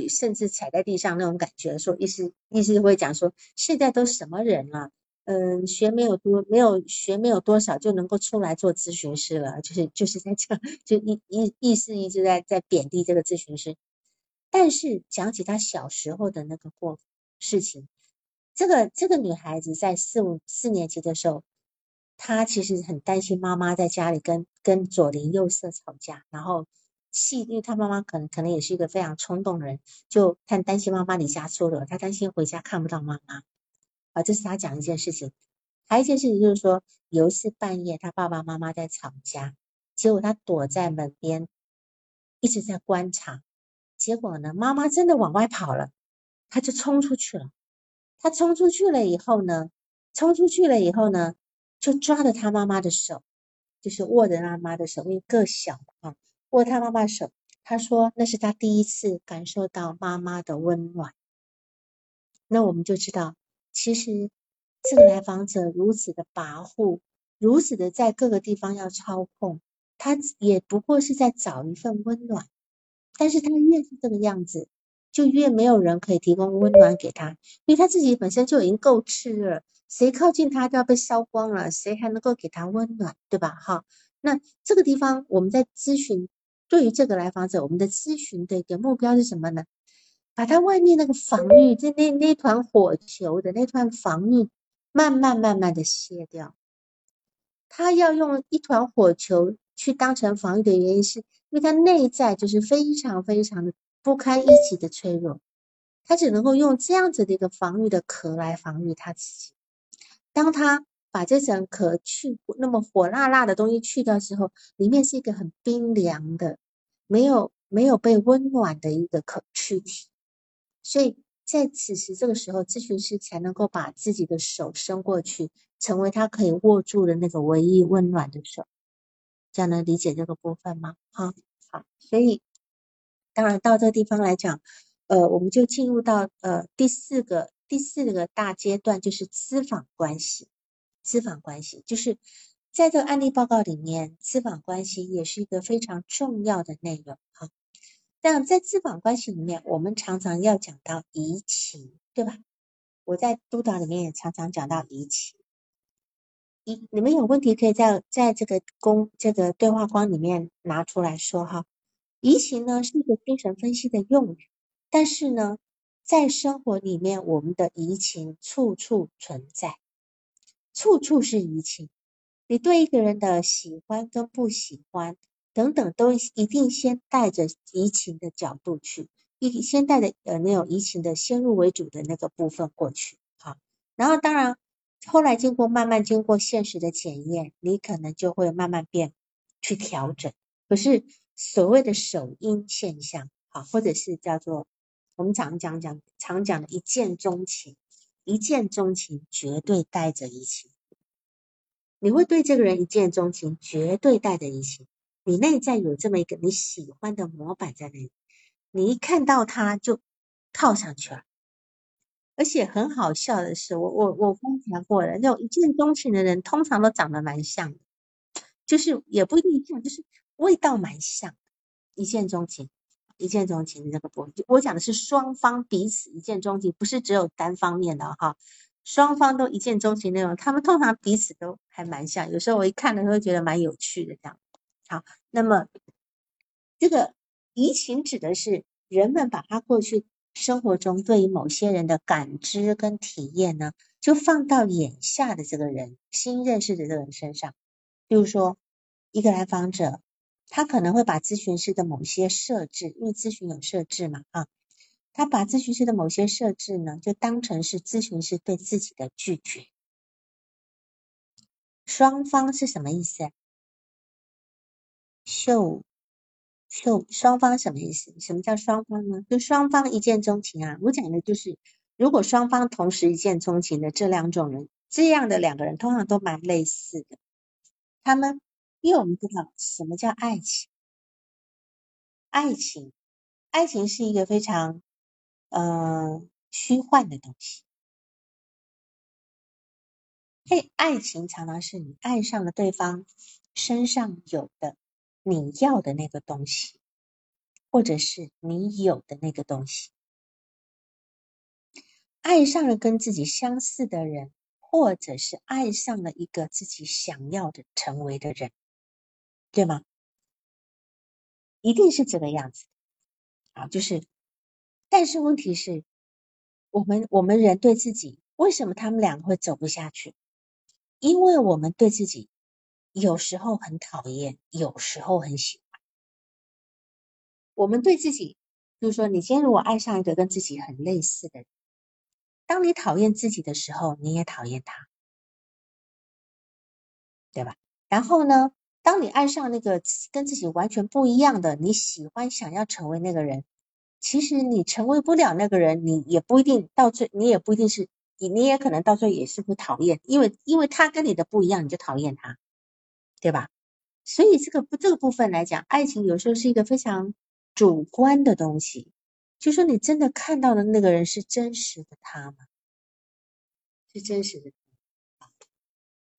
甚至踩在地上那种感觉，说意思意思会讲说，现在都什么人了？嗯，学没有多，没有学没有多少就能够出来做咨询师了，就是就是在这，就意意意思一直在在贬低这个咨询师。但是讲起他小时候的那个过事情，这个这个女孩子在四五四年级的时候，她其实很担心妈妈在家里跟跟左邻右舍吵架，然后气，因为她妈妈可能可能也是一个非常冲动的人，就很担心妈妈离家出走，她担心回家看不到妈妈，啊，这是她讲一件事情。还有一件事情就是说，有一次半夜他爸爸妈妈在吵架，结果他躲在门边一直在观察，结果呢，妈妈真的往外跑了，他就冲出去了。他冲出去了以后呢，冲出去了以后呢，就抓着他妈妈的手，就是握着他妈的手，因为个小啊，握他妈妈手。他说那是他第一次感受到妈妈的温暖。那我们就知道，其实这个来访者如此的跋扈，如此的在各个地方要操控，他也不过是在找一份温暖。但是他越是这个样子，就越没有人可以提供温暖给他，因为他自己本身就已经够炽热，谁靠近他都要被烧光了，谁还能够给他温暖，对吧？哈，那这个地方我们在咨询。对于这个来访者，我们的咨询的一个目标是什么呢？把他外面那个防御，就那那团火球的那团防御，慢慢慢慢的卸掉。他要用一团火球去当成防御的原因，是因为他内在就是非常非常的不堪一击的脆弱，他只能够用这样子的一个防御的壳来防御他自己。当他把这层壳去那么火辣辣的东西去掉之后，里面是一个很冰凉的，没有没有被温暖的一个可躯体。所以在此时这个时候，咨询师才能够把自己的手伸过去，成为他可以握住的那个唯一温暖的手。这样能理解这个部分吗？好，好。所以当然到这个地方来讲，呃，我们就进入到呃第四个第四个大阶段，就是咨访关系。咨访关系就是在这个案例报告里面，咨访关系也是一个非常重要的内容哈。但在咨访关系里面，我们常常要讲到移情，对吧？我在督导里面也常常讲到移情。一你们有问题可以在在这个公这个对话框里面拿出来说哈。移情呢是一个精神分析的用语，但是呢，在生活里面，我们的移情处处存在。处处是移情，你对一个人的喜欢跟不喜欢等等，都一定先带着移情的角度去，一先带着呃那种移情的先入为主的那个部分过去，好，然后当然后来经过慢慢经过现实的检验，你可能就会慢慢变去调整。可是所谓的首因现象，好，或者是叫做我们常讲讲常讲的一见钟情。一见钟情绝对带着移情，你会对这个人一见钟情，绝对带着移情。你内在有这么一个你喜欢的模板在那里，你一看到他就套上去了。而且很好笑的是，我我我观察过了，那种一见钟情的人通常都长得蛮像的，就是也不一定像，就是味道蛮像。一见钟情。一见钟情这个部分，我讲的是双方彼此一见钟情，不是只有单方面的哈。双方都一见钟情那种，他们通常彼此都还蛮像。有时候我一看的时候觉得蛮有趣的这样。好，那么这个移情指的是人们把他过去生活中对于某些人的感知跟体验呢，就放到眼下的这个人新认识的这个人身上。比如说一个来访者。他可能会把咨询师的某些设置，因为咨询有设置嘛，啊，他把咨询师的某些设置呢，就当成是咨询师对自己的拒绝。双方是什么意思？秀秀双方什么意思？什么叫双方呢？就双方一见钟情啊！我讲的就是，如果双方同时一见钟情的这两种人，这样的两个人通常都蛮类似的，他们。因为我们知道什么叫爱情，爱情，爱情是一个非常呃虚幻的东西。嘿，爱情常常是你爱上了对方身上有的你要的那个东西，或者是你有的那个东西，爱上了跟自己相似的人，或者是爱上了一个自己想要的成为的人。对吗？一定是这个样子啊，就是，但是问题是，我们我们人对自己，为什么他们两个会走不下去？因为我们对自己有时候很讨厌，有时候很喜欢。我们对自己，就是说，你今天如果爱上一个跟自己很类似的人，当你讨厌自己的时候，你也讨厌他。对吧？然后呢，当你爱上那个跟自己完全不一样的，你喜欢想要成为那个人，其实你成为不了那个人，你也不一定到最，你也不一定是你，你也可能到最后也是会讨厌，因为因为他跟你的不一样，你就讨厌他，对吧？所以这个不这个部分来讲，爱情有时候是一个非常主观的东西，就说你真的看到的那个人是真实的他吗？是真实的。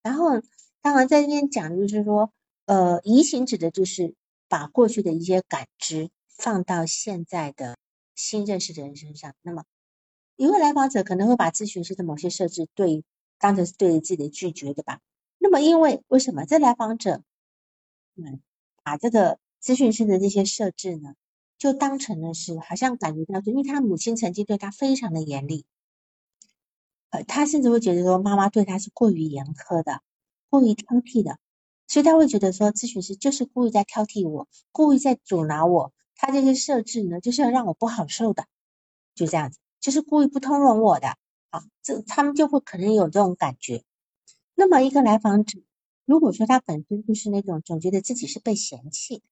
然后，当然在这边讲就是说，呃，移情指的就是把过去的一些感知放到现在的新认识的人身上。那么，一位来访者可能会把咨询师的某些设置对当成是对自己的拒绝，对吧？那么，因为为什么这来访者，嗯，把这个咨询师的这些设置呢，就当成了是好像感觉到，因为他母亲曾经对他非常的严厉。呃，他甚至会觉得说妈妈对他是过于严苛的，过于挑剔的，所以他会觉得说咨询师就是故意在挑剔我，故意在阻挠我，他这些设置呢就是要让我不好受的，就这样子，就是故意不通融我的，啊，这他们就会可能有这种感觉。那么一个来访者，如果说他本身就是那种总觉得自己是被嫌弃的，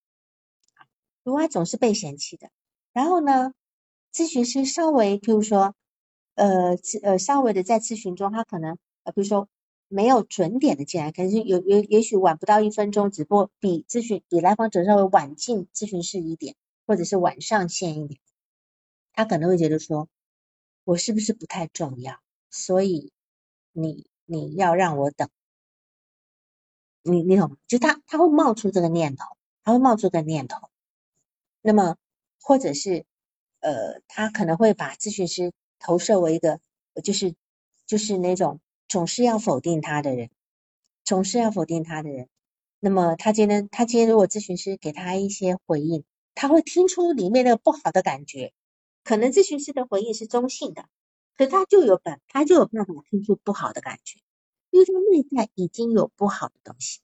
如果他总是被嫌弃的，然后呢，咨询师稍微譬如说。呃，呃，稍微的在咨询中，他可能呃，比如说没有准点的进来，可能是有有也许晚不到一分钟，只不过比咨询比来访者稍微晚进咨询室一点，或者是晚上线一点，他可能会觉得说，我是不是不太重要？所以你你要让我等，你你懂吗？就他他会冒出这个念头，他会冒出个念头，那么或者是呃，他可能会把咨询师。投射为一个，就是就是那种总是要否定他的人，总是要否定他的人。那么他今天，他今天如果咨询师给他一些回应，他会听出里面那个不好的感觉。可能咨询师的回应是中性的，可他就有本，他就有办法听出不好的感觉，因为他内在已经有不好的东西。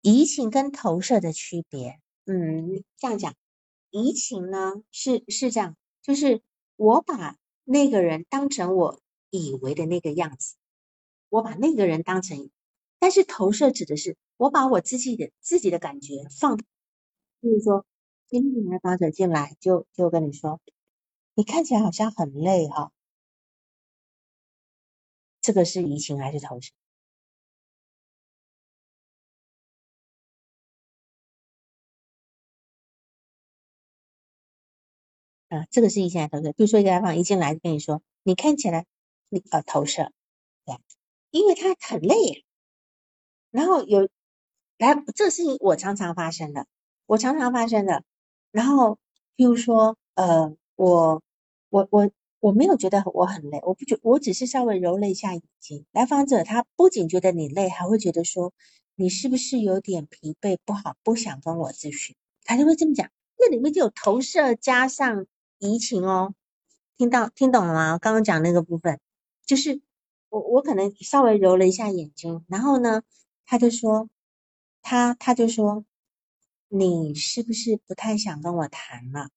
移情跟投射的区别，嗯，这样讲，移情呢是是这样，就是我把。那个人当成我以为的那个样子，我把那个人当成，但是投射指的是我把我自己的自己的感觉放，就是说，今天来访者进来就就跟你说，你看起来好像很累哈，这个是移情还是投射？啊，这个是一进来投射。比如说一个来访一进来跟你说，你看起来呃投射，对，因为他很累。然后有来，这个事情我常常发生的，我常常发生的。然后比如说呃，我我我我没有觉得我很累，我不觉，我只是稍微揉了一下眼睛。来访者他不仅觉得你累，还会觉得说你是不是有点疲惫，不好，不想跟我咨询，他就会这么讲。那里面就有投射加上。移情哦，听到听懂了吗？刚刚讲那个部分，就是我我可能稍微揉了一下眼睛，然后呢，他就说他他就说你是不是不太想跟我谈了？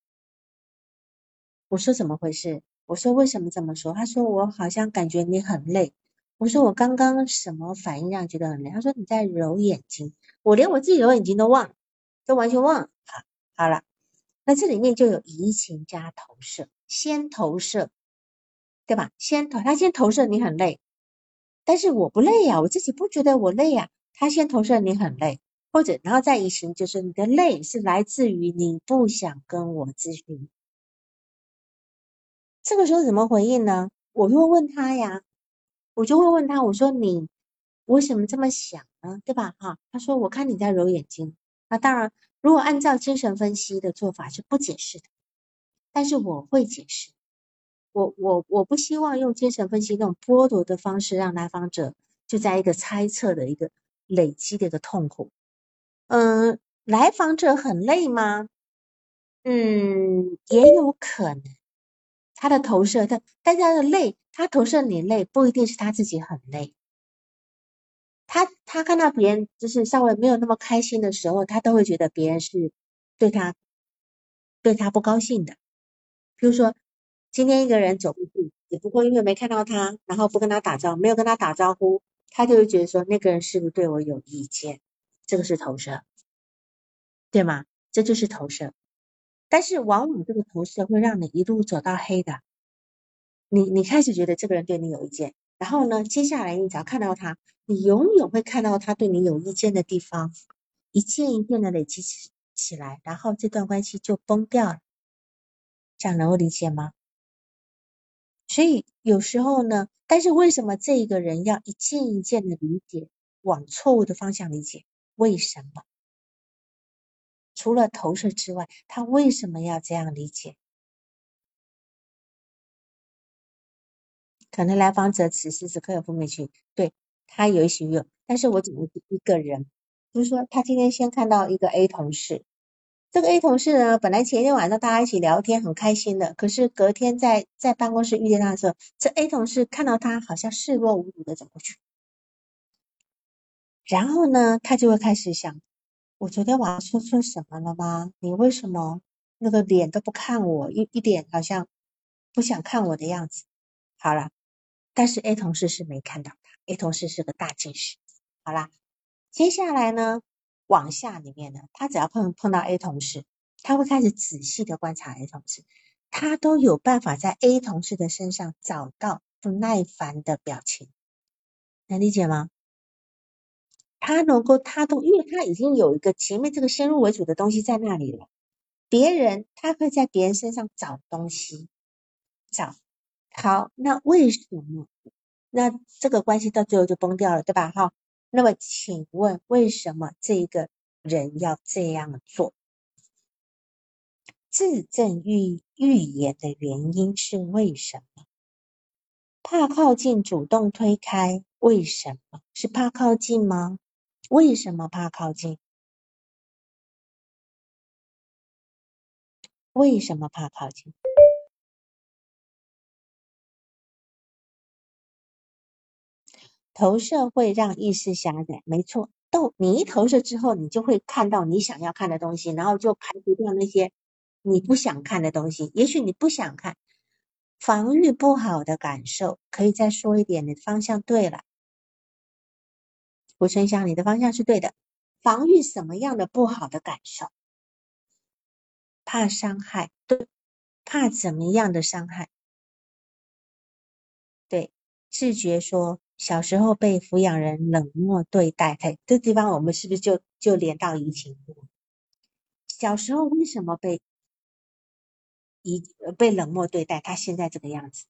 我说怎么回事？我说为什么这么说？他说我好像感觉你很累。我说我刚刚什么反应让你觉得很累？他说你在揉眼睛，我连我自己揉眼睛都忘，都完全忘。好，好了。那这里面就有移情加投射，先投射，对吧？先投他先投射你很累，但是我不累呀，我自己不觉得我累呀。他先投射你很累，或者然后再移行，就是你的累是来自于你不想跟我咨询。这个时候怎么回应呢？我就会问他呀，我就会问他，我说你为什么这么想呢？对吧？哈，他说我看你在揉眼睛，那当然。如果按照精神分析的做法是不解释的，但是我会解释。我我我不希望用精神分析那种剥夺的方式让来访者就在一个猜测的一个累积的一个痛苦。嗯，来访者很累吗？嗯，也有可能。他的投射，他大家的累，他投射你累，不一定是他自己很累。他他看到别人就是稍微没有那么开心的时候，他都会觉得别人是对他对他不高兴的。比如说，今天一个人走过去，只不过因为没看到他，然后不跟他打招呼，没有跟他打招呼，他就会觉得说那个人是不是对我有意见？这个是投射，对吗？这就是投射。但是往往这个投射会让你一路走到黑的。你你开始觉得这个人对你有意见，然后呢，接下来你只要看到他，你永远会看到他对你有意见的地方，一件一件的累积起起来，然后这段关系就崩掉了。这样能够理解吗？所以有时候呢，但是为什么这个人要一件一件的理解，往错误的方向理解？为什么？除了投射之外，他为什么要这样理解？可能来访者此时此刻有负面情绪，对他有许有，但是我只能一个人，就是说他今天先看到一个 A 同事，这个 A 同事呢，本来前一天晚上大家一起聊天很开心的，可是隔天在在办公室遇见他的时候，这 A 同事看到他好像视若无睹的走过去，然后呢，他就会开始想。我昨天晚上说错什么了吗？你为什么那个脸都不看我，一一点好像不想看我的样子？好了，但是 A 同事是没看到他，A 同事是个大近视。好啦，接下来呢，往下里面呢，他只要碰碰到 A 同事，他会开始仔细的观察 A 同事，他都有办法在 A 同事的身上找到不耐烦的表情，能理解吗？他能够，他都，因为他已经有一个前面这个先入为主的东西在那里了。别人他会在别人身上找东西，找好，那为什么？那这个关系到最后就崩掉了，对吧？哈，那么请问为什么这个人要这样做？自证预预言的原因是为什么？怕靠近，主动推开，为什么？是怕靠近吗？为什么怕靠近？为什么怕靠近？投射会让意识狭窄，没错。都你一投射之后，你就会看到你想要看的东西，然后就排除掉那些你不想看的东西。也许你不想看，防御不好的感受，可以再说一点。你的方向对了。我春香，你的方向是对的。防御什么样的不好的感受？怕伤害，对，怕怎么样的伤害？对，自觉说小时候被抚养人冷漠对待，嘿，这地方我们是不是就就连到移情？小时候为什么被移被冷漠对待？他现在这个样子，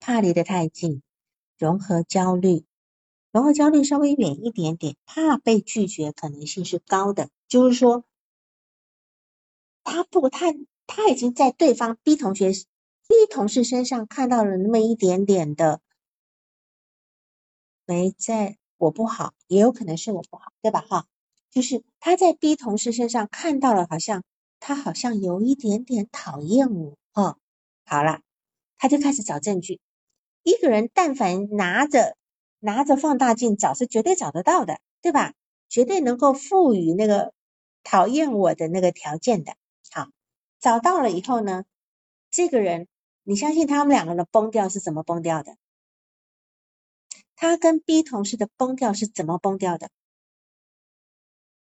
怕离得太近。融合焦虑，融合焦虑稍微远一点点，怕被拒绝可能性是高的。就是说，他不，他他已经在对方 B 同学、B 同事身上看到了那么一点点的，没在我不好，也有可能是我不好，对吧？哈，就是他在 B 同事身上看到了，好像他好像有一点点讨厌我，哈，好了，他就开始找证据。一个人但凡拿着拿着放大镜找，是绝对找得到的，对吧？绝对能够赋予那个讨厌我的那个条件的。好，找到了以后呢，这个人，你相信他们两个人的崩掉是怎么崩掉的？他跟 B 同事的崩掉是怎么崩掉的？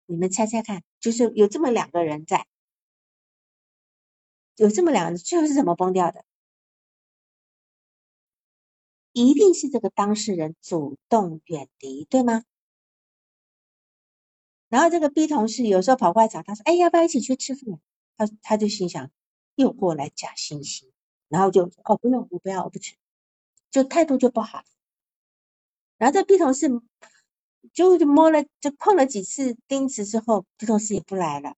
你们猜猜看，就是有这么两个人在，有这么两个人，最后是怎么崩掉的？一定是这个当事人主动远离，对吗？然后这个 B 同事有时候跑过来找他说：“哎，要不要一起去吃饭？”他他就心想又过来假惺惺，然后就哦不用，我不要，我不吃，就态度就不好。然后这 B 同事就摸了就碰了几次钉子之后，B 同事也不来了，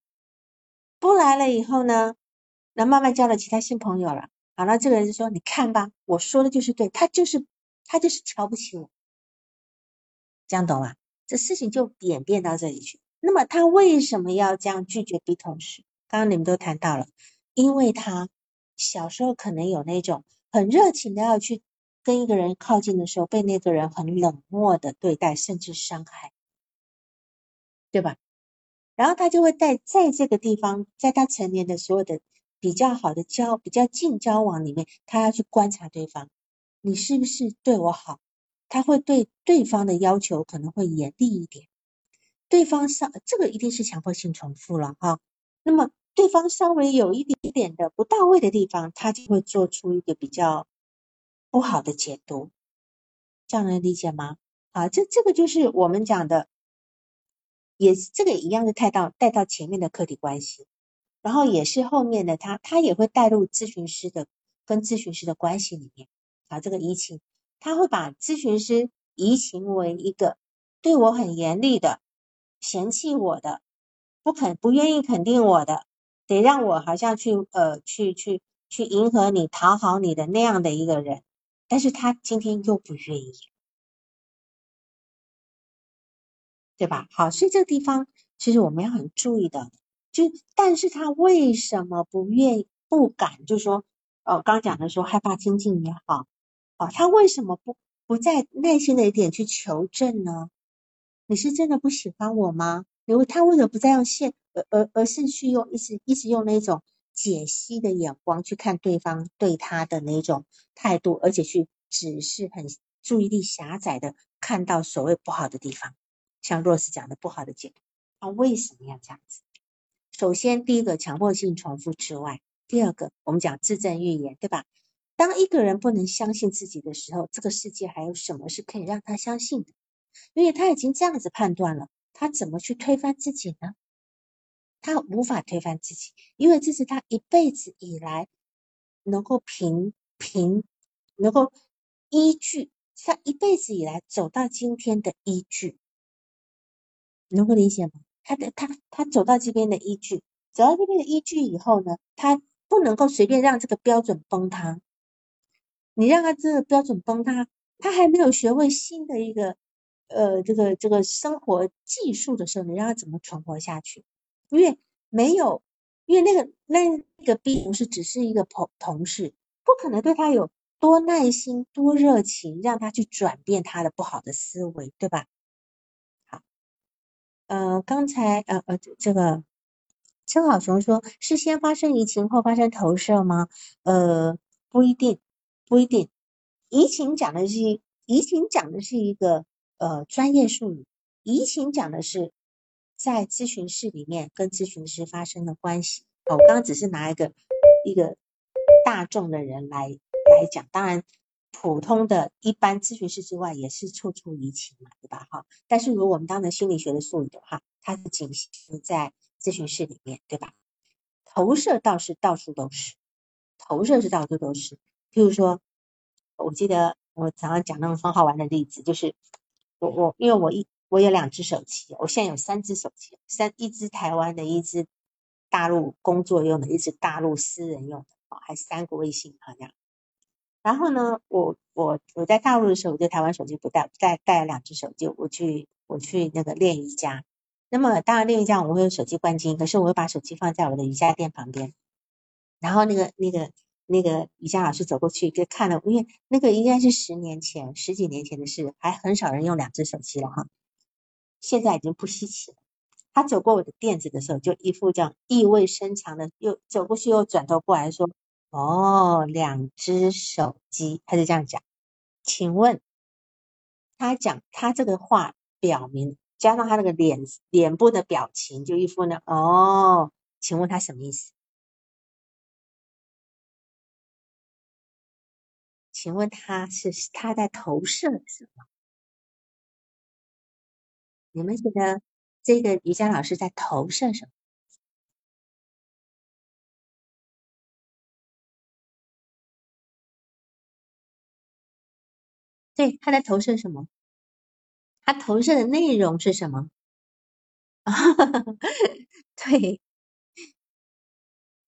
不来了以后呢，那慢慢交了其他新朋友了。好了，这个人就说：“你看吧，我说的就是对，他就是他就是瞧不起我，这样懂吗？这事情就演变到这里去。那么他为什么要这样拒绝 B 同事？刚刚你们都谈到了，因为他小时候可能有那种很热情的要去跟一个人靠近的时候，被那个人很冷漠的对待，甚至伤害，对吧？然后他就会在在这个地方，在他成年的所有的。”比较好的交比较近交往里面，他要去观察对方，你是不是对我好？他会对对方的要求可能会严厉一点。对方上这个一定是强迫性重复了哈。那么对方稍微有一点点的不到位的地方，他就会做出一个比较不好的解读。这样能理解吗？啊，这这个就是我们讲的，也是这个一样的带到带到前面的客体关系，然后也是后面的他他也会带入咨询师的跟咨询师的关系里面啊，这个移情，他会把咨询师移情为一个对我很严厉的、嫌弃我的、不肯不愿意肯定我的，得让我好像去呃去去去迎合你、讨好你的那样的一个人。但是他今天又不愿意，对吧？好，所以这个地方其实我们要很注意的，就但是他为什么不愿、不敢？就说，呃，刚讲的说害怕亲近也好，啊，他为什么不不再耐心的一点去求证呢？你是真的不喜欢我吗？因为他为什么不再用现，而而而是去用一直一直用那种？解析的眼光去看对方对他的那种态度，而且去只是很注意力狭窄的看到所谓不好的地方，像若斯讲的不好的解读，他为什么要这样子？首先，第一个强迫性重复之外，第二个我们讲自证预言，对吧？当一个人不能相信自己的时候，这个世界还有什么是可以让他相信的？因为他已经这样子判断了，他怎么去推翻自己呢？他无法推翻自己，因为这是他一辈子以来能够凭凭能够依据，他一辈子以来走到今天的依据，能够理解吗？他的他他走到这边的依据，走到这边的依据以后呢，他不能够随便让这个标准崩塌。你让他这个标准崩塌，他还没有学会新的一个呃这个这个生活技术的时候，你让他怎么存活下去？因为没有，因为那个那那个 B 同事只是一个同同事，不可能对他有多耐心、多热情，让他去转变他的不好的思维，对吧？好，呃，刚才呃呃这个陈好雄说，是先发生移情后发生投射吗？呃，不一定，不一定。移情讲的是移情讲的是一个呃专业术语，移情讲的是。在咨询室里面跟咨询师发生的关系，我刚刚只是拿一个一个大众的人来来讲，当然普通的一般咨询师之外也是处处移情嘛，对吧？哈，但是如果我们当成心理学的术语的话，它是仅限在咨询室里面，对吧？投射倒是到处都是，投射是到处都是。譬如说，我记得我常常讲那种很好玩的例子，就是我我因为我一。我有两只手机，我现在有三只手机，三一只台湾的，一只大陆工作用的，一只大陆私人用的，哦，还三个微信好像。然后呢，我我我在大陆的时候，我就台湾手机不带，带带了两只手机，我去我去那个练瑜伽。那么当然练瑜伽我会用手机关机，可是我会把手机放在我的瑜伽垫旁边。然后那个那个那个瑜伽老师走过去就看了，因为那个应该是十年前、十几年前的事，还很少人用两只手机了哈。现在已经不稀奇了。他走过我的垫子的时候，就一副这样意味深长的，又走过去又转头过来说：“哦，两只手机。”他就这样讲。请问，他讲他这个话表明，加上他那个脸脸部的表情，就一副呢，哦，请问他什么意思？请问他是他在投射什么？你们觉得这个瑜伽老师在投射什么？对，他在投射什么？他投射的内容是什么？对，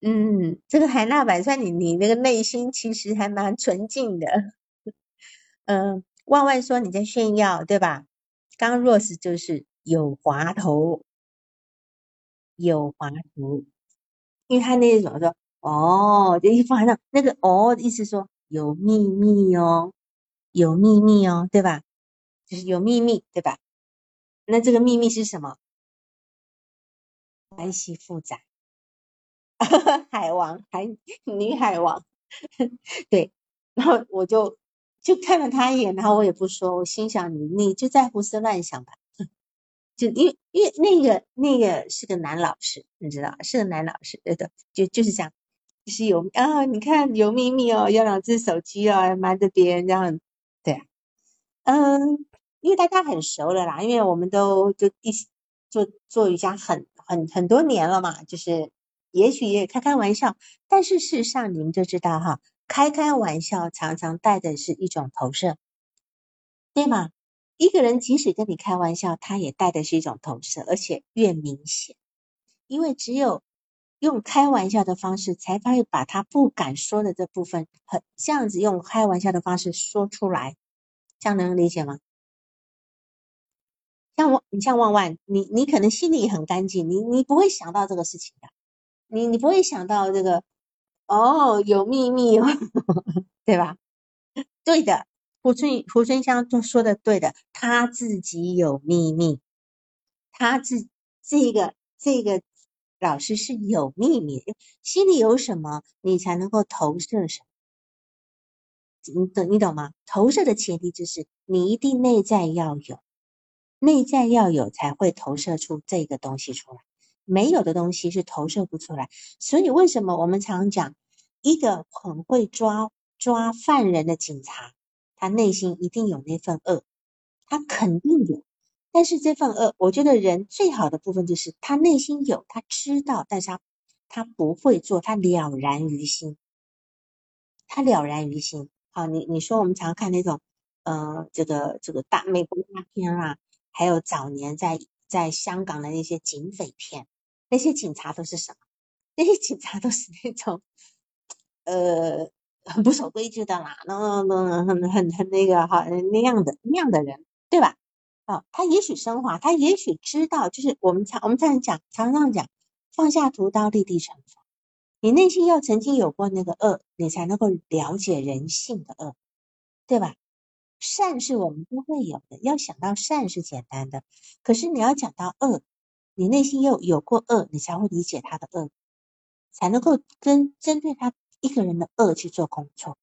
嗯，这个海纳百川，你你那个内心其实还蛮纯净的。嗯，万万说你在炫耀，对吧？刚 Rose 就是有滑头，有滑头，因为他那种说哦，就一放上那个哦，意思说有秘密哦，有秘密哦，对吧？就是有秘密，对吧？那这个秘密是什么？关系复杂，海王，海女海王，对，然后我就就看了他一眼，然后我也不说，我心想你你就在胡思乱想吧。就因为因为那个那个是个男老师，你知道是个男老师，对的，就就是这样，就是有啊，你看有秘密哦，有两只手机哦，瞒着别人这样，对啊，嗯，因为大家很熟了啦，因为我们都就一起做做瑜伽很很很多年了嘛，就是也许也开开玩笑，但是事实上你们就知道哈，开开玩笑常常带的是一种投射，对吗？一个人即使跟你开玩笑，他也带的是一种投射，而且越明显。因为只有用开玩笑的方式，才会把他不敢说的这部分，很这样子用开玩笑的方式说出来，这样能理解吗？像我，你像万万，你你可能心里很干净，你你不会想到这个事情的，你你不会想到这个哦，有秘密哦，对吧？对的。胡春胡春香都说的对的，他自己有秘密，他自这个这个老师是有秘密，心里有什么，你才能够投射什么，你懂你懂吗？投射的前提就是你一定内在要有，内在要有才会投射出这个东西出来，没有的东西是投射不出来。所以为什么我们常讲一个很会抓抓犯人的警察？他内心一定有那份恶，他肯定有。但是这份恶，我觉得人最好的部分就是他内心有，他知道，但是他他不会做，他了然于心，他了然于心。好，你你说我们常看那种呃，这个这个大美国大片啊，还有早年在在香港的那些警匪片，那些警察都是什么？那些警察都是那种呃。很不守规矩的啦，那那那很很很那个哈那样的那样的人，对吧？啊，他也许升华，他也许知道，就是我们常我们常讲常常讲，放下屠刀立地成佛。你内心要曾经有过那个恶，你才能够了解人性的恶，对吧？善是我们都会有的，要想到善是简单的，可是你要讲到恶，你内心又有过恶，你才会理解他的恶，才能够跟针对他。一个人的恶去做工作，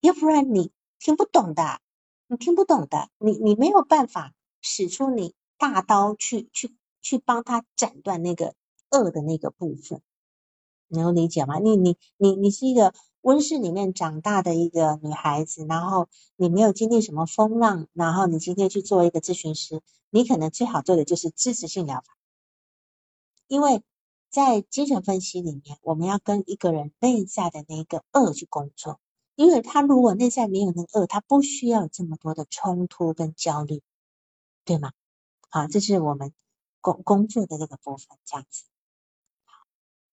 要不然你听不懂的，你听不懂的，你你没有办法使出你大刀去去去帮他斩断那个恶的那个部分，能够理解吗？你你你你是一个温室里面长大的一个女孩子，然后你没有经历什么风浪，然后你今天去做一个咨询师，你可能最好做的就是支持性疗法，因为。在精神分析里面，我们要跟一个人内在的那个恶去工作，因为他如果内在没有那个恶，他不需要这么多的冲突跟焦虑，对吗？好，这是我们工工作的这个部分，这样子。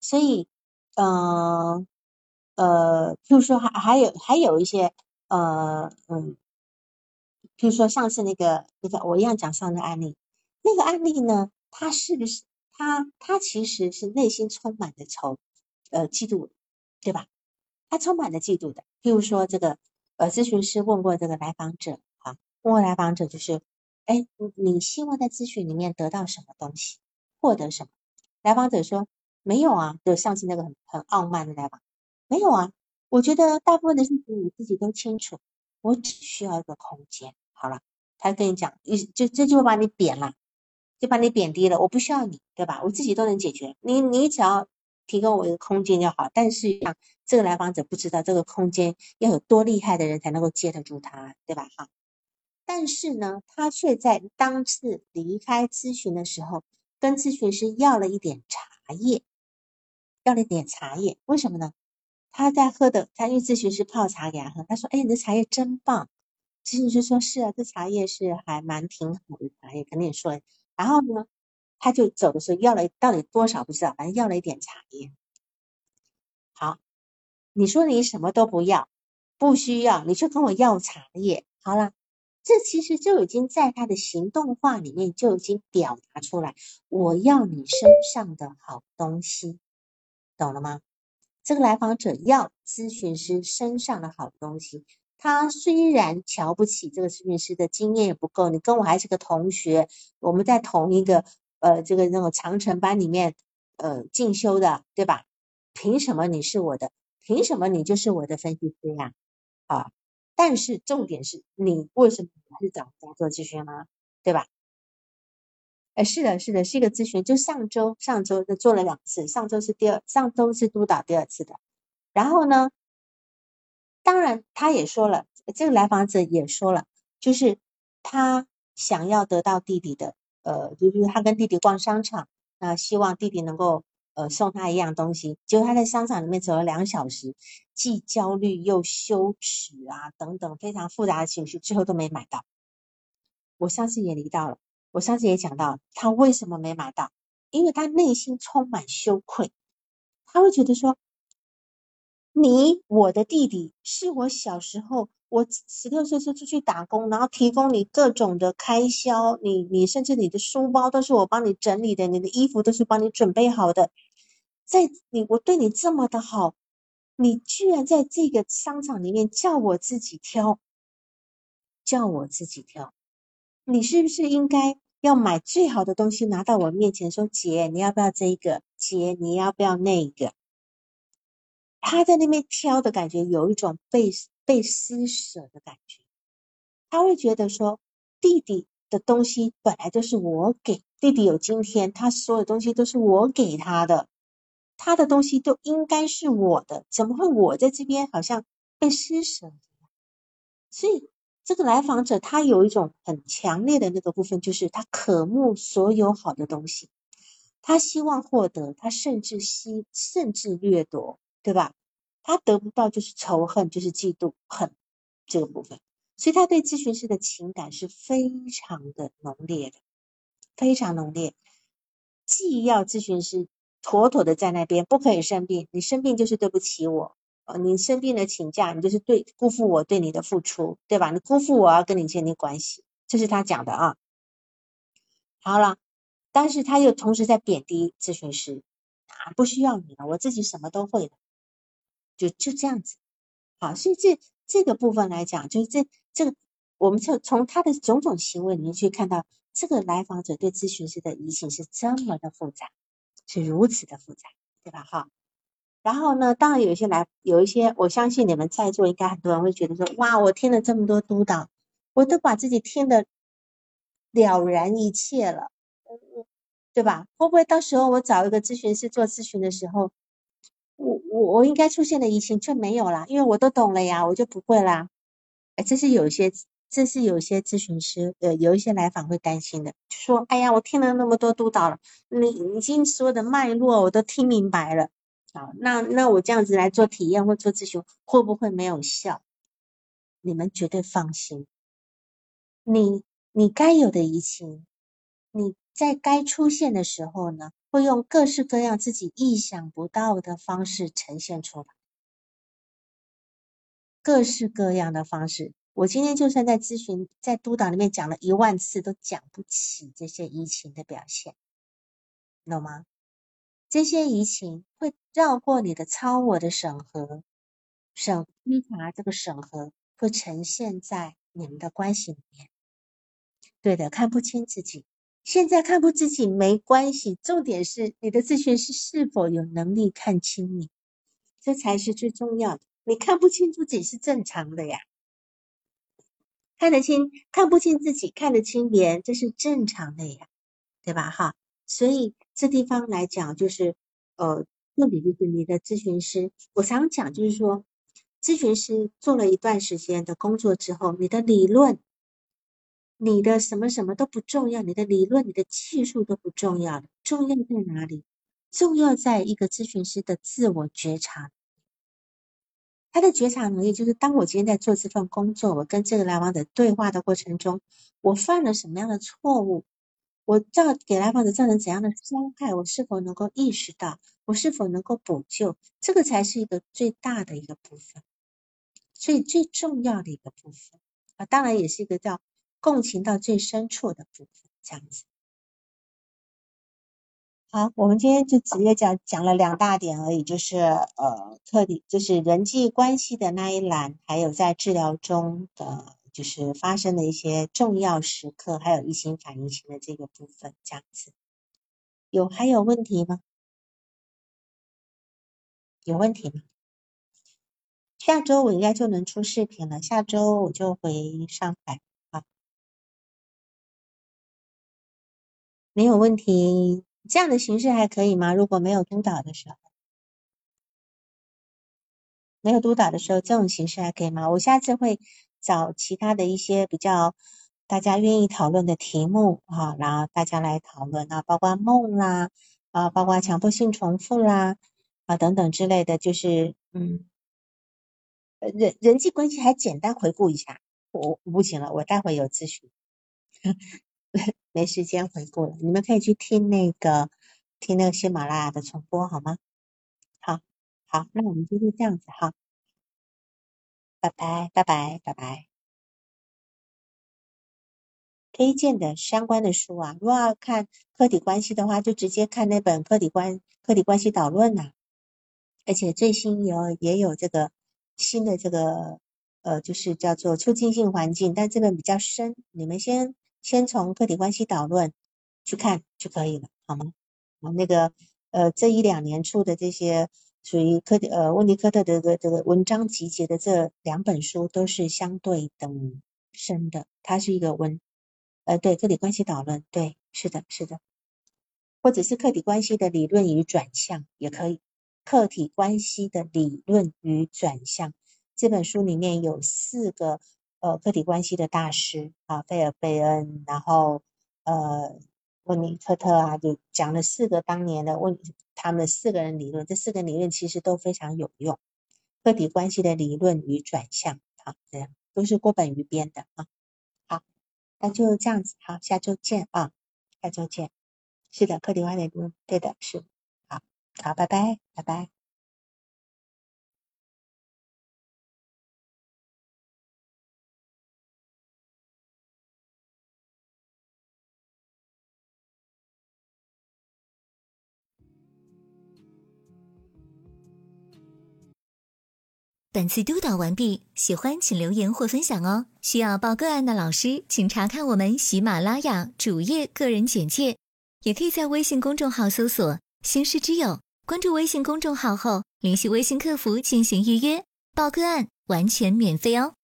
所以，呃呃，譬如说还还有还有一些呃嗯，譬如说上次那个那个我一样讲上的案例，那个案例呢，他是不是？他他其实是内心充满的仇，呃，嫉妒，对吧？他充满了嫉妒的。譬如说，这个呃，咨询师问过这个来访者，啊，问过来访者就是，哎，你你希望在咨询里面得到什么东西，获得什么？来访者说没有啊，就上次那个很很傲慢的来访，没有啊，我觉得大部分的事情你自己都清楚，我只需要一个空间。好了，他跟你讲，一就这就把你贬了。就把你贬低了，我不需要你，对吧？我自己都能解决，你你只要提供我一个空间就好。但是这个来访者不知道这个空间要有多厉害的人才能够接得住他，对吧？哈。但是呢，他却在当次离开咨询的时候，跟咨询师要了一点茶叶，要了一点茶叶，为什么呢？他在喝的，他因为咨询师泡茶给他喝，他说：“哎，你的茶叶真棒。”咨询师说：“是啊，这茶叶是还蛮挺好的茶叶，肯定说。”然后呢，他就走的时候要了到底多少不知道，反正要了一点茶叶。好，你说你什么都不要，不需要，你就跟我要茶叶。好了，这其实就已经在他的行动化里面就已经表达出来，我要你身上的好东西，懂了吗？这个来访者要咨询师身上的好东西。他虽然瞧不起这个咨询师的经验也不够，你跟我还是个同学，我们在同一个呃这个那种长城班里面呃进修的，对吧？凭什么你是我的？凭什么你就是我的分析师呀？啊，但是重点是你为什么是找工作咨询吗？对吧？哎，是的，是的，是一个咨询，就上周上周就做了两次，上周是第二，上周是督导第二次的。然后呢，当然他也说了，这个来访者也说了，就是他想要得到弟弟的，呃，就是他跟弟弟逛商场，那希望弟弟能够呃送他一样东西，结果他在商场里面走了两小时，既焦虑又羞耻啊等等非常复杂的情绪，最后都没买到。我上次也提到了。我上次也讲到，他为什么没买到？因为他内心充满羞愧，他会觉得说，你我的弟弟是我小时候，我十六岁就出去打工，然后提供你各种的开销，你你甚至你的书包都是我帮你整理的，你的衣服都是帮你准备好的，在你我对你这么的好，你居然在这个商场里面叫我自己挑，叫我自己挑，你是不是应该？要买最好的东西拿到我面前，说姐，你要不要这个？姐，你要不要那个？他在那边挑的感觉，有一种被被施舍的感觉。他会觉得说，弟弟的东西本来就是我给弟弟有今天，他所有东西都是我给他的，他的东西都应该是我的，怎么会我在这边好像被施舍？所以。这个来访者他有一种很强烈的那个部分，就是他渴慕所有好的东西，他希望获得，他甚至希甚至掠夺，对吧？他得不到就是仇恨，就是嫉妒恨这个部分，所以他对咨询师的情感是非常的浓烈的，非常浓烈。既要咨询师妥妥的在那边，不可以生病，你生病就是对不起我。呃，你生病了请假，你就是对辜负我对你的付出，对吧？你辜负我要跟你建立关系，这是他讲的啊。好了，但是他又同时在贬低咨询师啊，不需要你了，我自己什么都会的，就就这样子。好，所以这这个部分来讲，就是这这个，我们就从他的种种行为里面去看到，这个来访者对咨询师的移情是这么的复杂，是如此的复杂，对吧？哈。然后呢，当然有一些来，有一些，我相信你们在座应该很多人会觉得说，哇，我听了这么多督导，我都把自己听得了然一切了，对吧？会不会到时候我找一个咨询师做咨询的时候，我我我应该出现的疑情就没有啦，因为我都懂了呀，我就不会啦。哎，这是有些，这是有些咨询师，呃，有一些来访会担心的，就说，哎呀，我听了那么多督导了，你已经说的脉络我都听明白了。好，那那我这样子来做体验或做咨询，会不会没有效？你们绝对放心。你你该有的移情，你在该出现的时候呢，会用各式各样自己意想不到的方式呈现出来，各式各样的方式。我今天就算在咨询、在督导里面讲了一万次，都讲不起这些移情的表现，懂吗？这些移情会绕过你的超我的审核，审批查这个审核会呈现在你们的关系里面。对的，看不清自己，现在看不自己没关系，重点是你的咨询师是否有能力看清你，这才是最重要的。你看不清自己是正常的呀，看得清看不清自己，看得清别人，这是正常的呀，对吧？哈。所以这地方来讲，就是呃，重点就是你的咨询师。我常讲，就是说，咨询师做了一段时间的工作之后，你的理论、你的什么什么都不重要，你的理论、你的技术都不重要重要在哪里？重要在一个咨询师的自我觉察。他的觉察能力，就是当我今天在做这份工作，我跟这个来访者对话的过程中，我犯了什么样的错误？我造给来访者造成怎样的伤害？我是否能够意识到？我是否能够补救？这个才是一个最大的一个部分，所以最重要的一个部分啊，当然也是一个叫共情到最深处的部分，这样子。好，我们今天就直接讲讲了两大点而已，就是呃，特点就是人际关系的那一栏，还有在治疗中的。就是发生的一些重要时刻，还有移情反应型的这个部分，这样子有还有问题吗？有问题吗？下周我应该就能出视频了，下周我就回上海没有问题。这样的形式还可以吗？如果没有督导的时候，没有督导的时候，这种形式还可以吗？我下次会找其他的一些比较大家愿意讨论的题目啊，然后大家来讨论啊，包括梦啦啊，包括强迫性重复啦啊等等之类的，就是嗯，人人际关系还简单回顾一下，我不行了，我待会有咨询。没时间回顾了，你们可以去听那个听那个喜马拉雅的重播好吗？好，好，那我们今天这样子哈，拜拜，拜拜，拜拜。推荐的相关的书啊，如果要看客体关系的话，就直接看那本《客体关客体关系导论》呐，而且最新有也有这个新的这个呃，就是叫做促进性环境，但这本比较深，你们先。先从客体关系导论去看就可以了，好吗？啊，那个呃，这一两年出的这些属于科体呃温尼科特的这个这个文章集结的这两本书都是相对等深的，它是一个文呃对客体关系导论，对，是的，是的，或者是客体关系的理论与转向也可以，客体关系的理论与转向这本书里面有四个。呃，客体关系的大师啊，费尔贝恩，然后呃，温尼科特啊，就讲了四个当年的问他们四个人理论，这四个理论其实都非常有用。客体关系的理论与转向，啊，这样都是郭本于编的啊。好，那就这样子，好，下周见啊，下周见。是的，客体化的理论，对的，是。好，好，拜拜，拜拜。本次督导完毕，喜欢请留言或分享哦。需要报个案的老师，请查看我们喜马拉雅主页个人简介，也可以在微信公众号搜索“星师之友”，关注微信公众号后联系微信客服进行预约报个案，完全免费哦。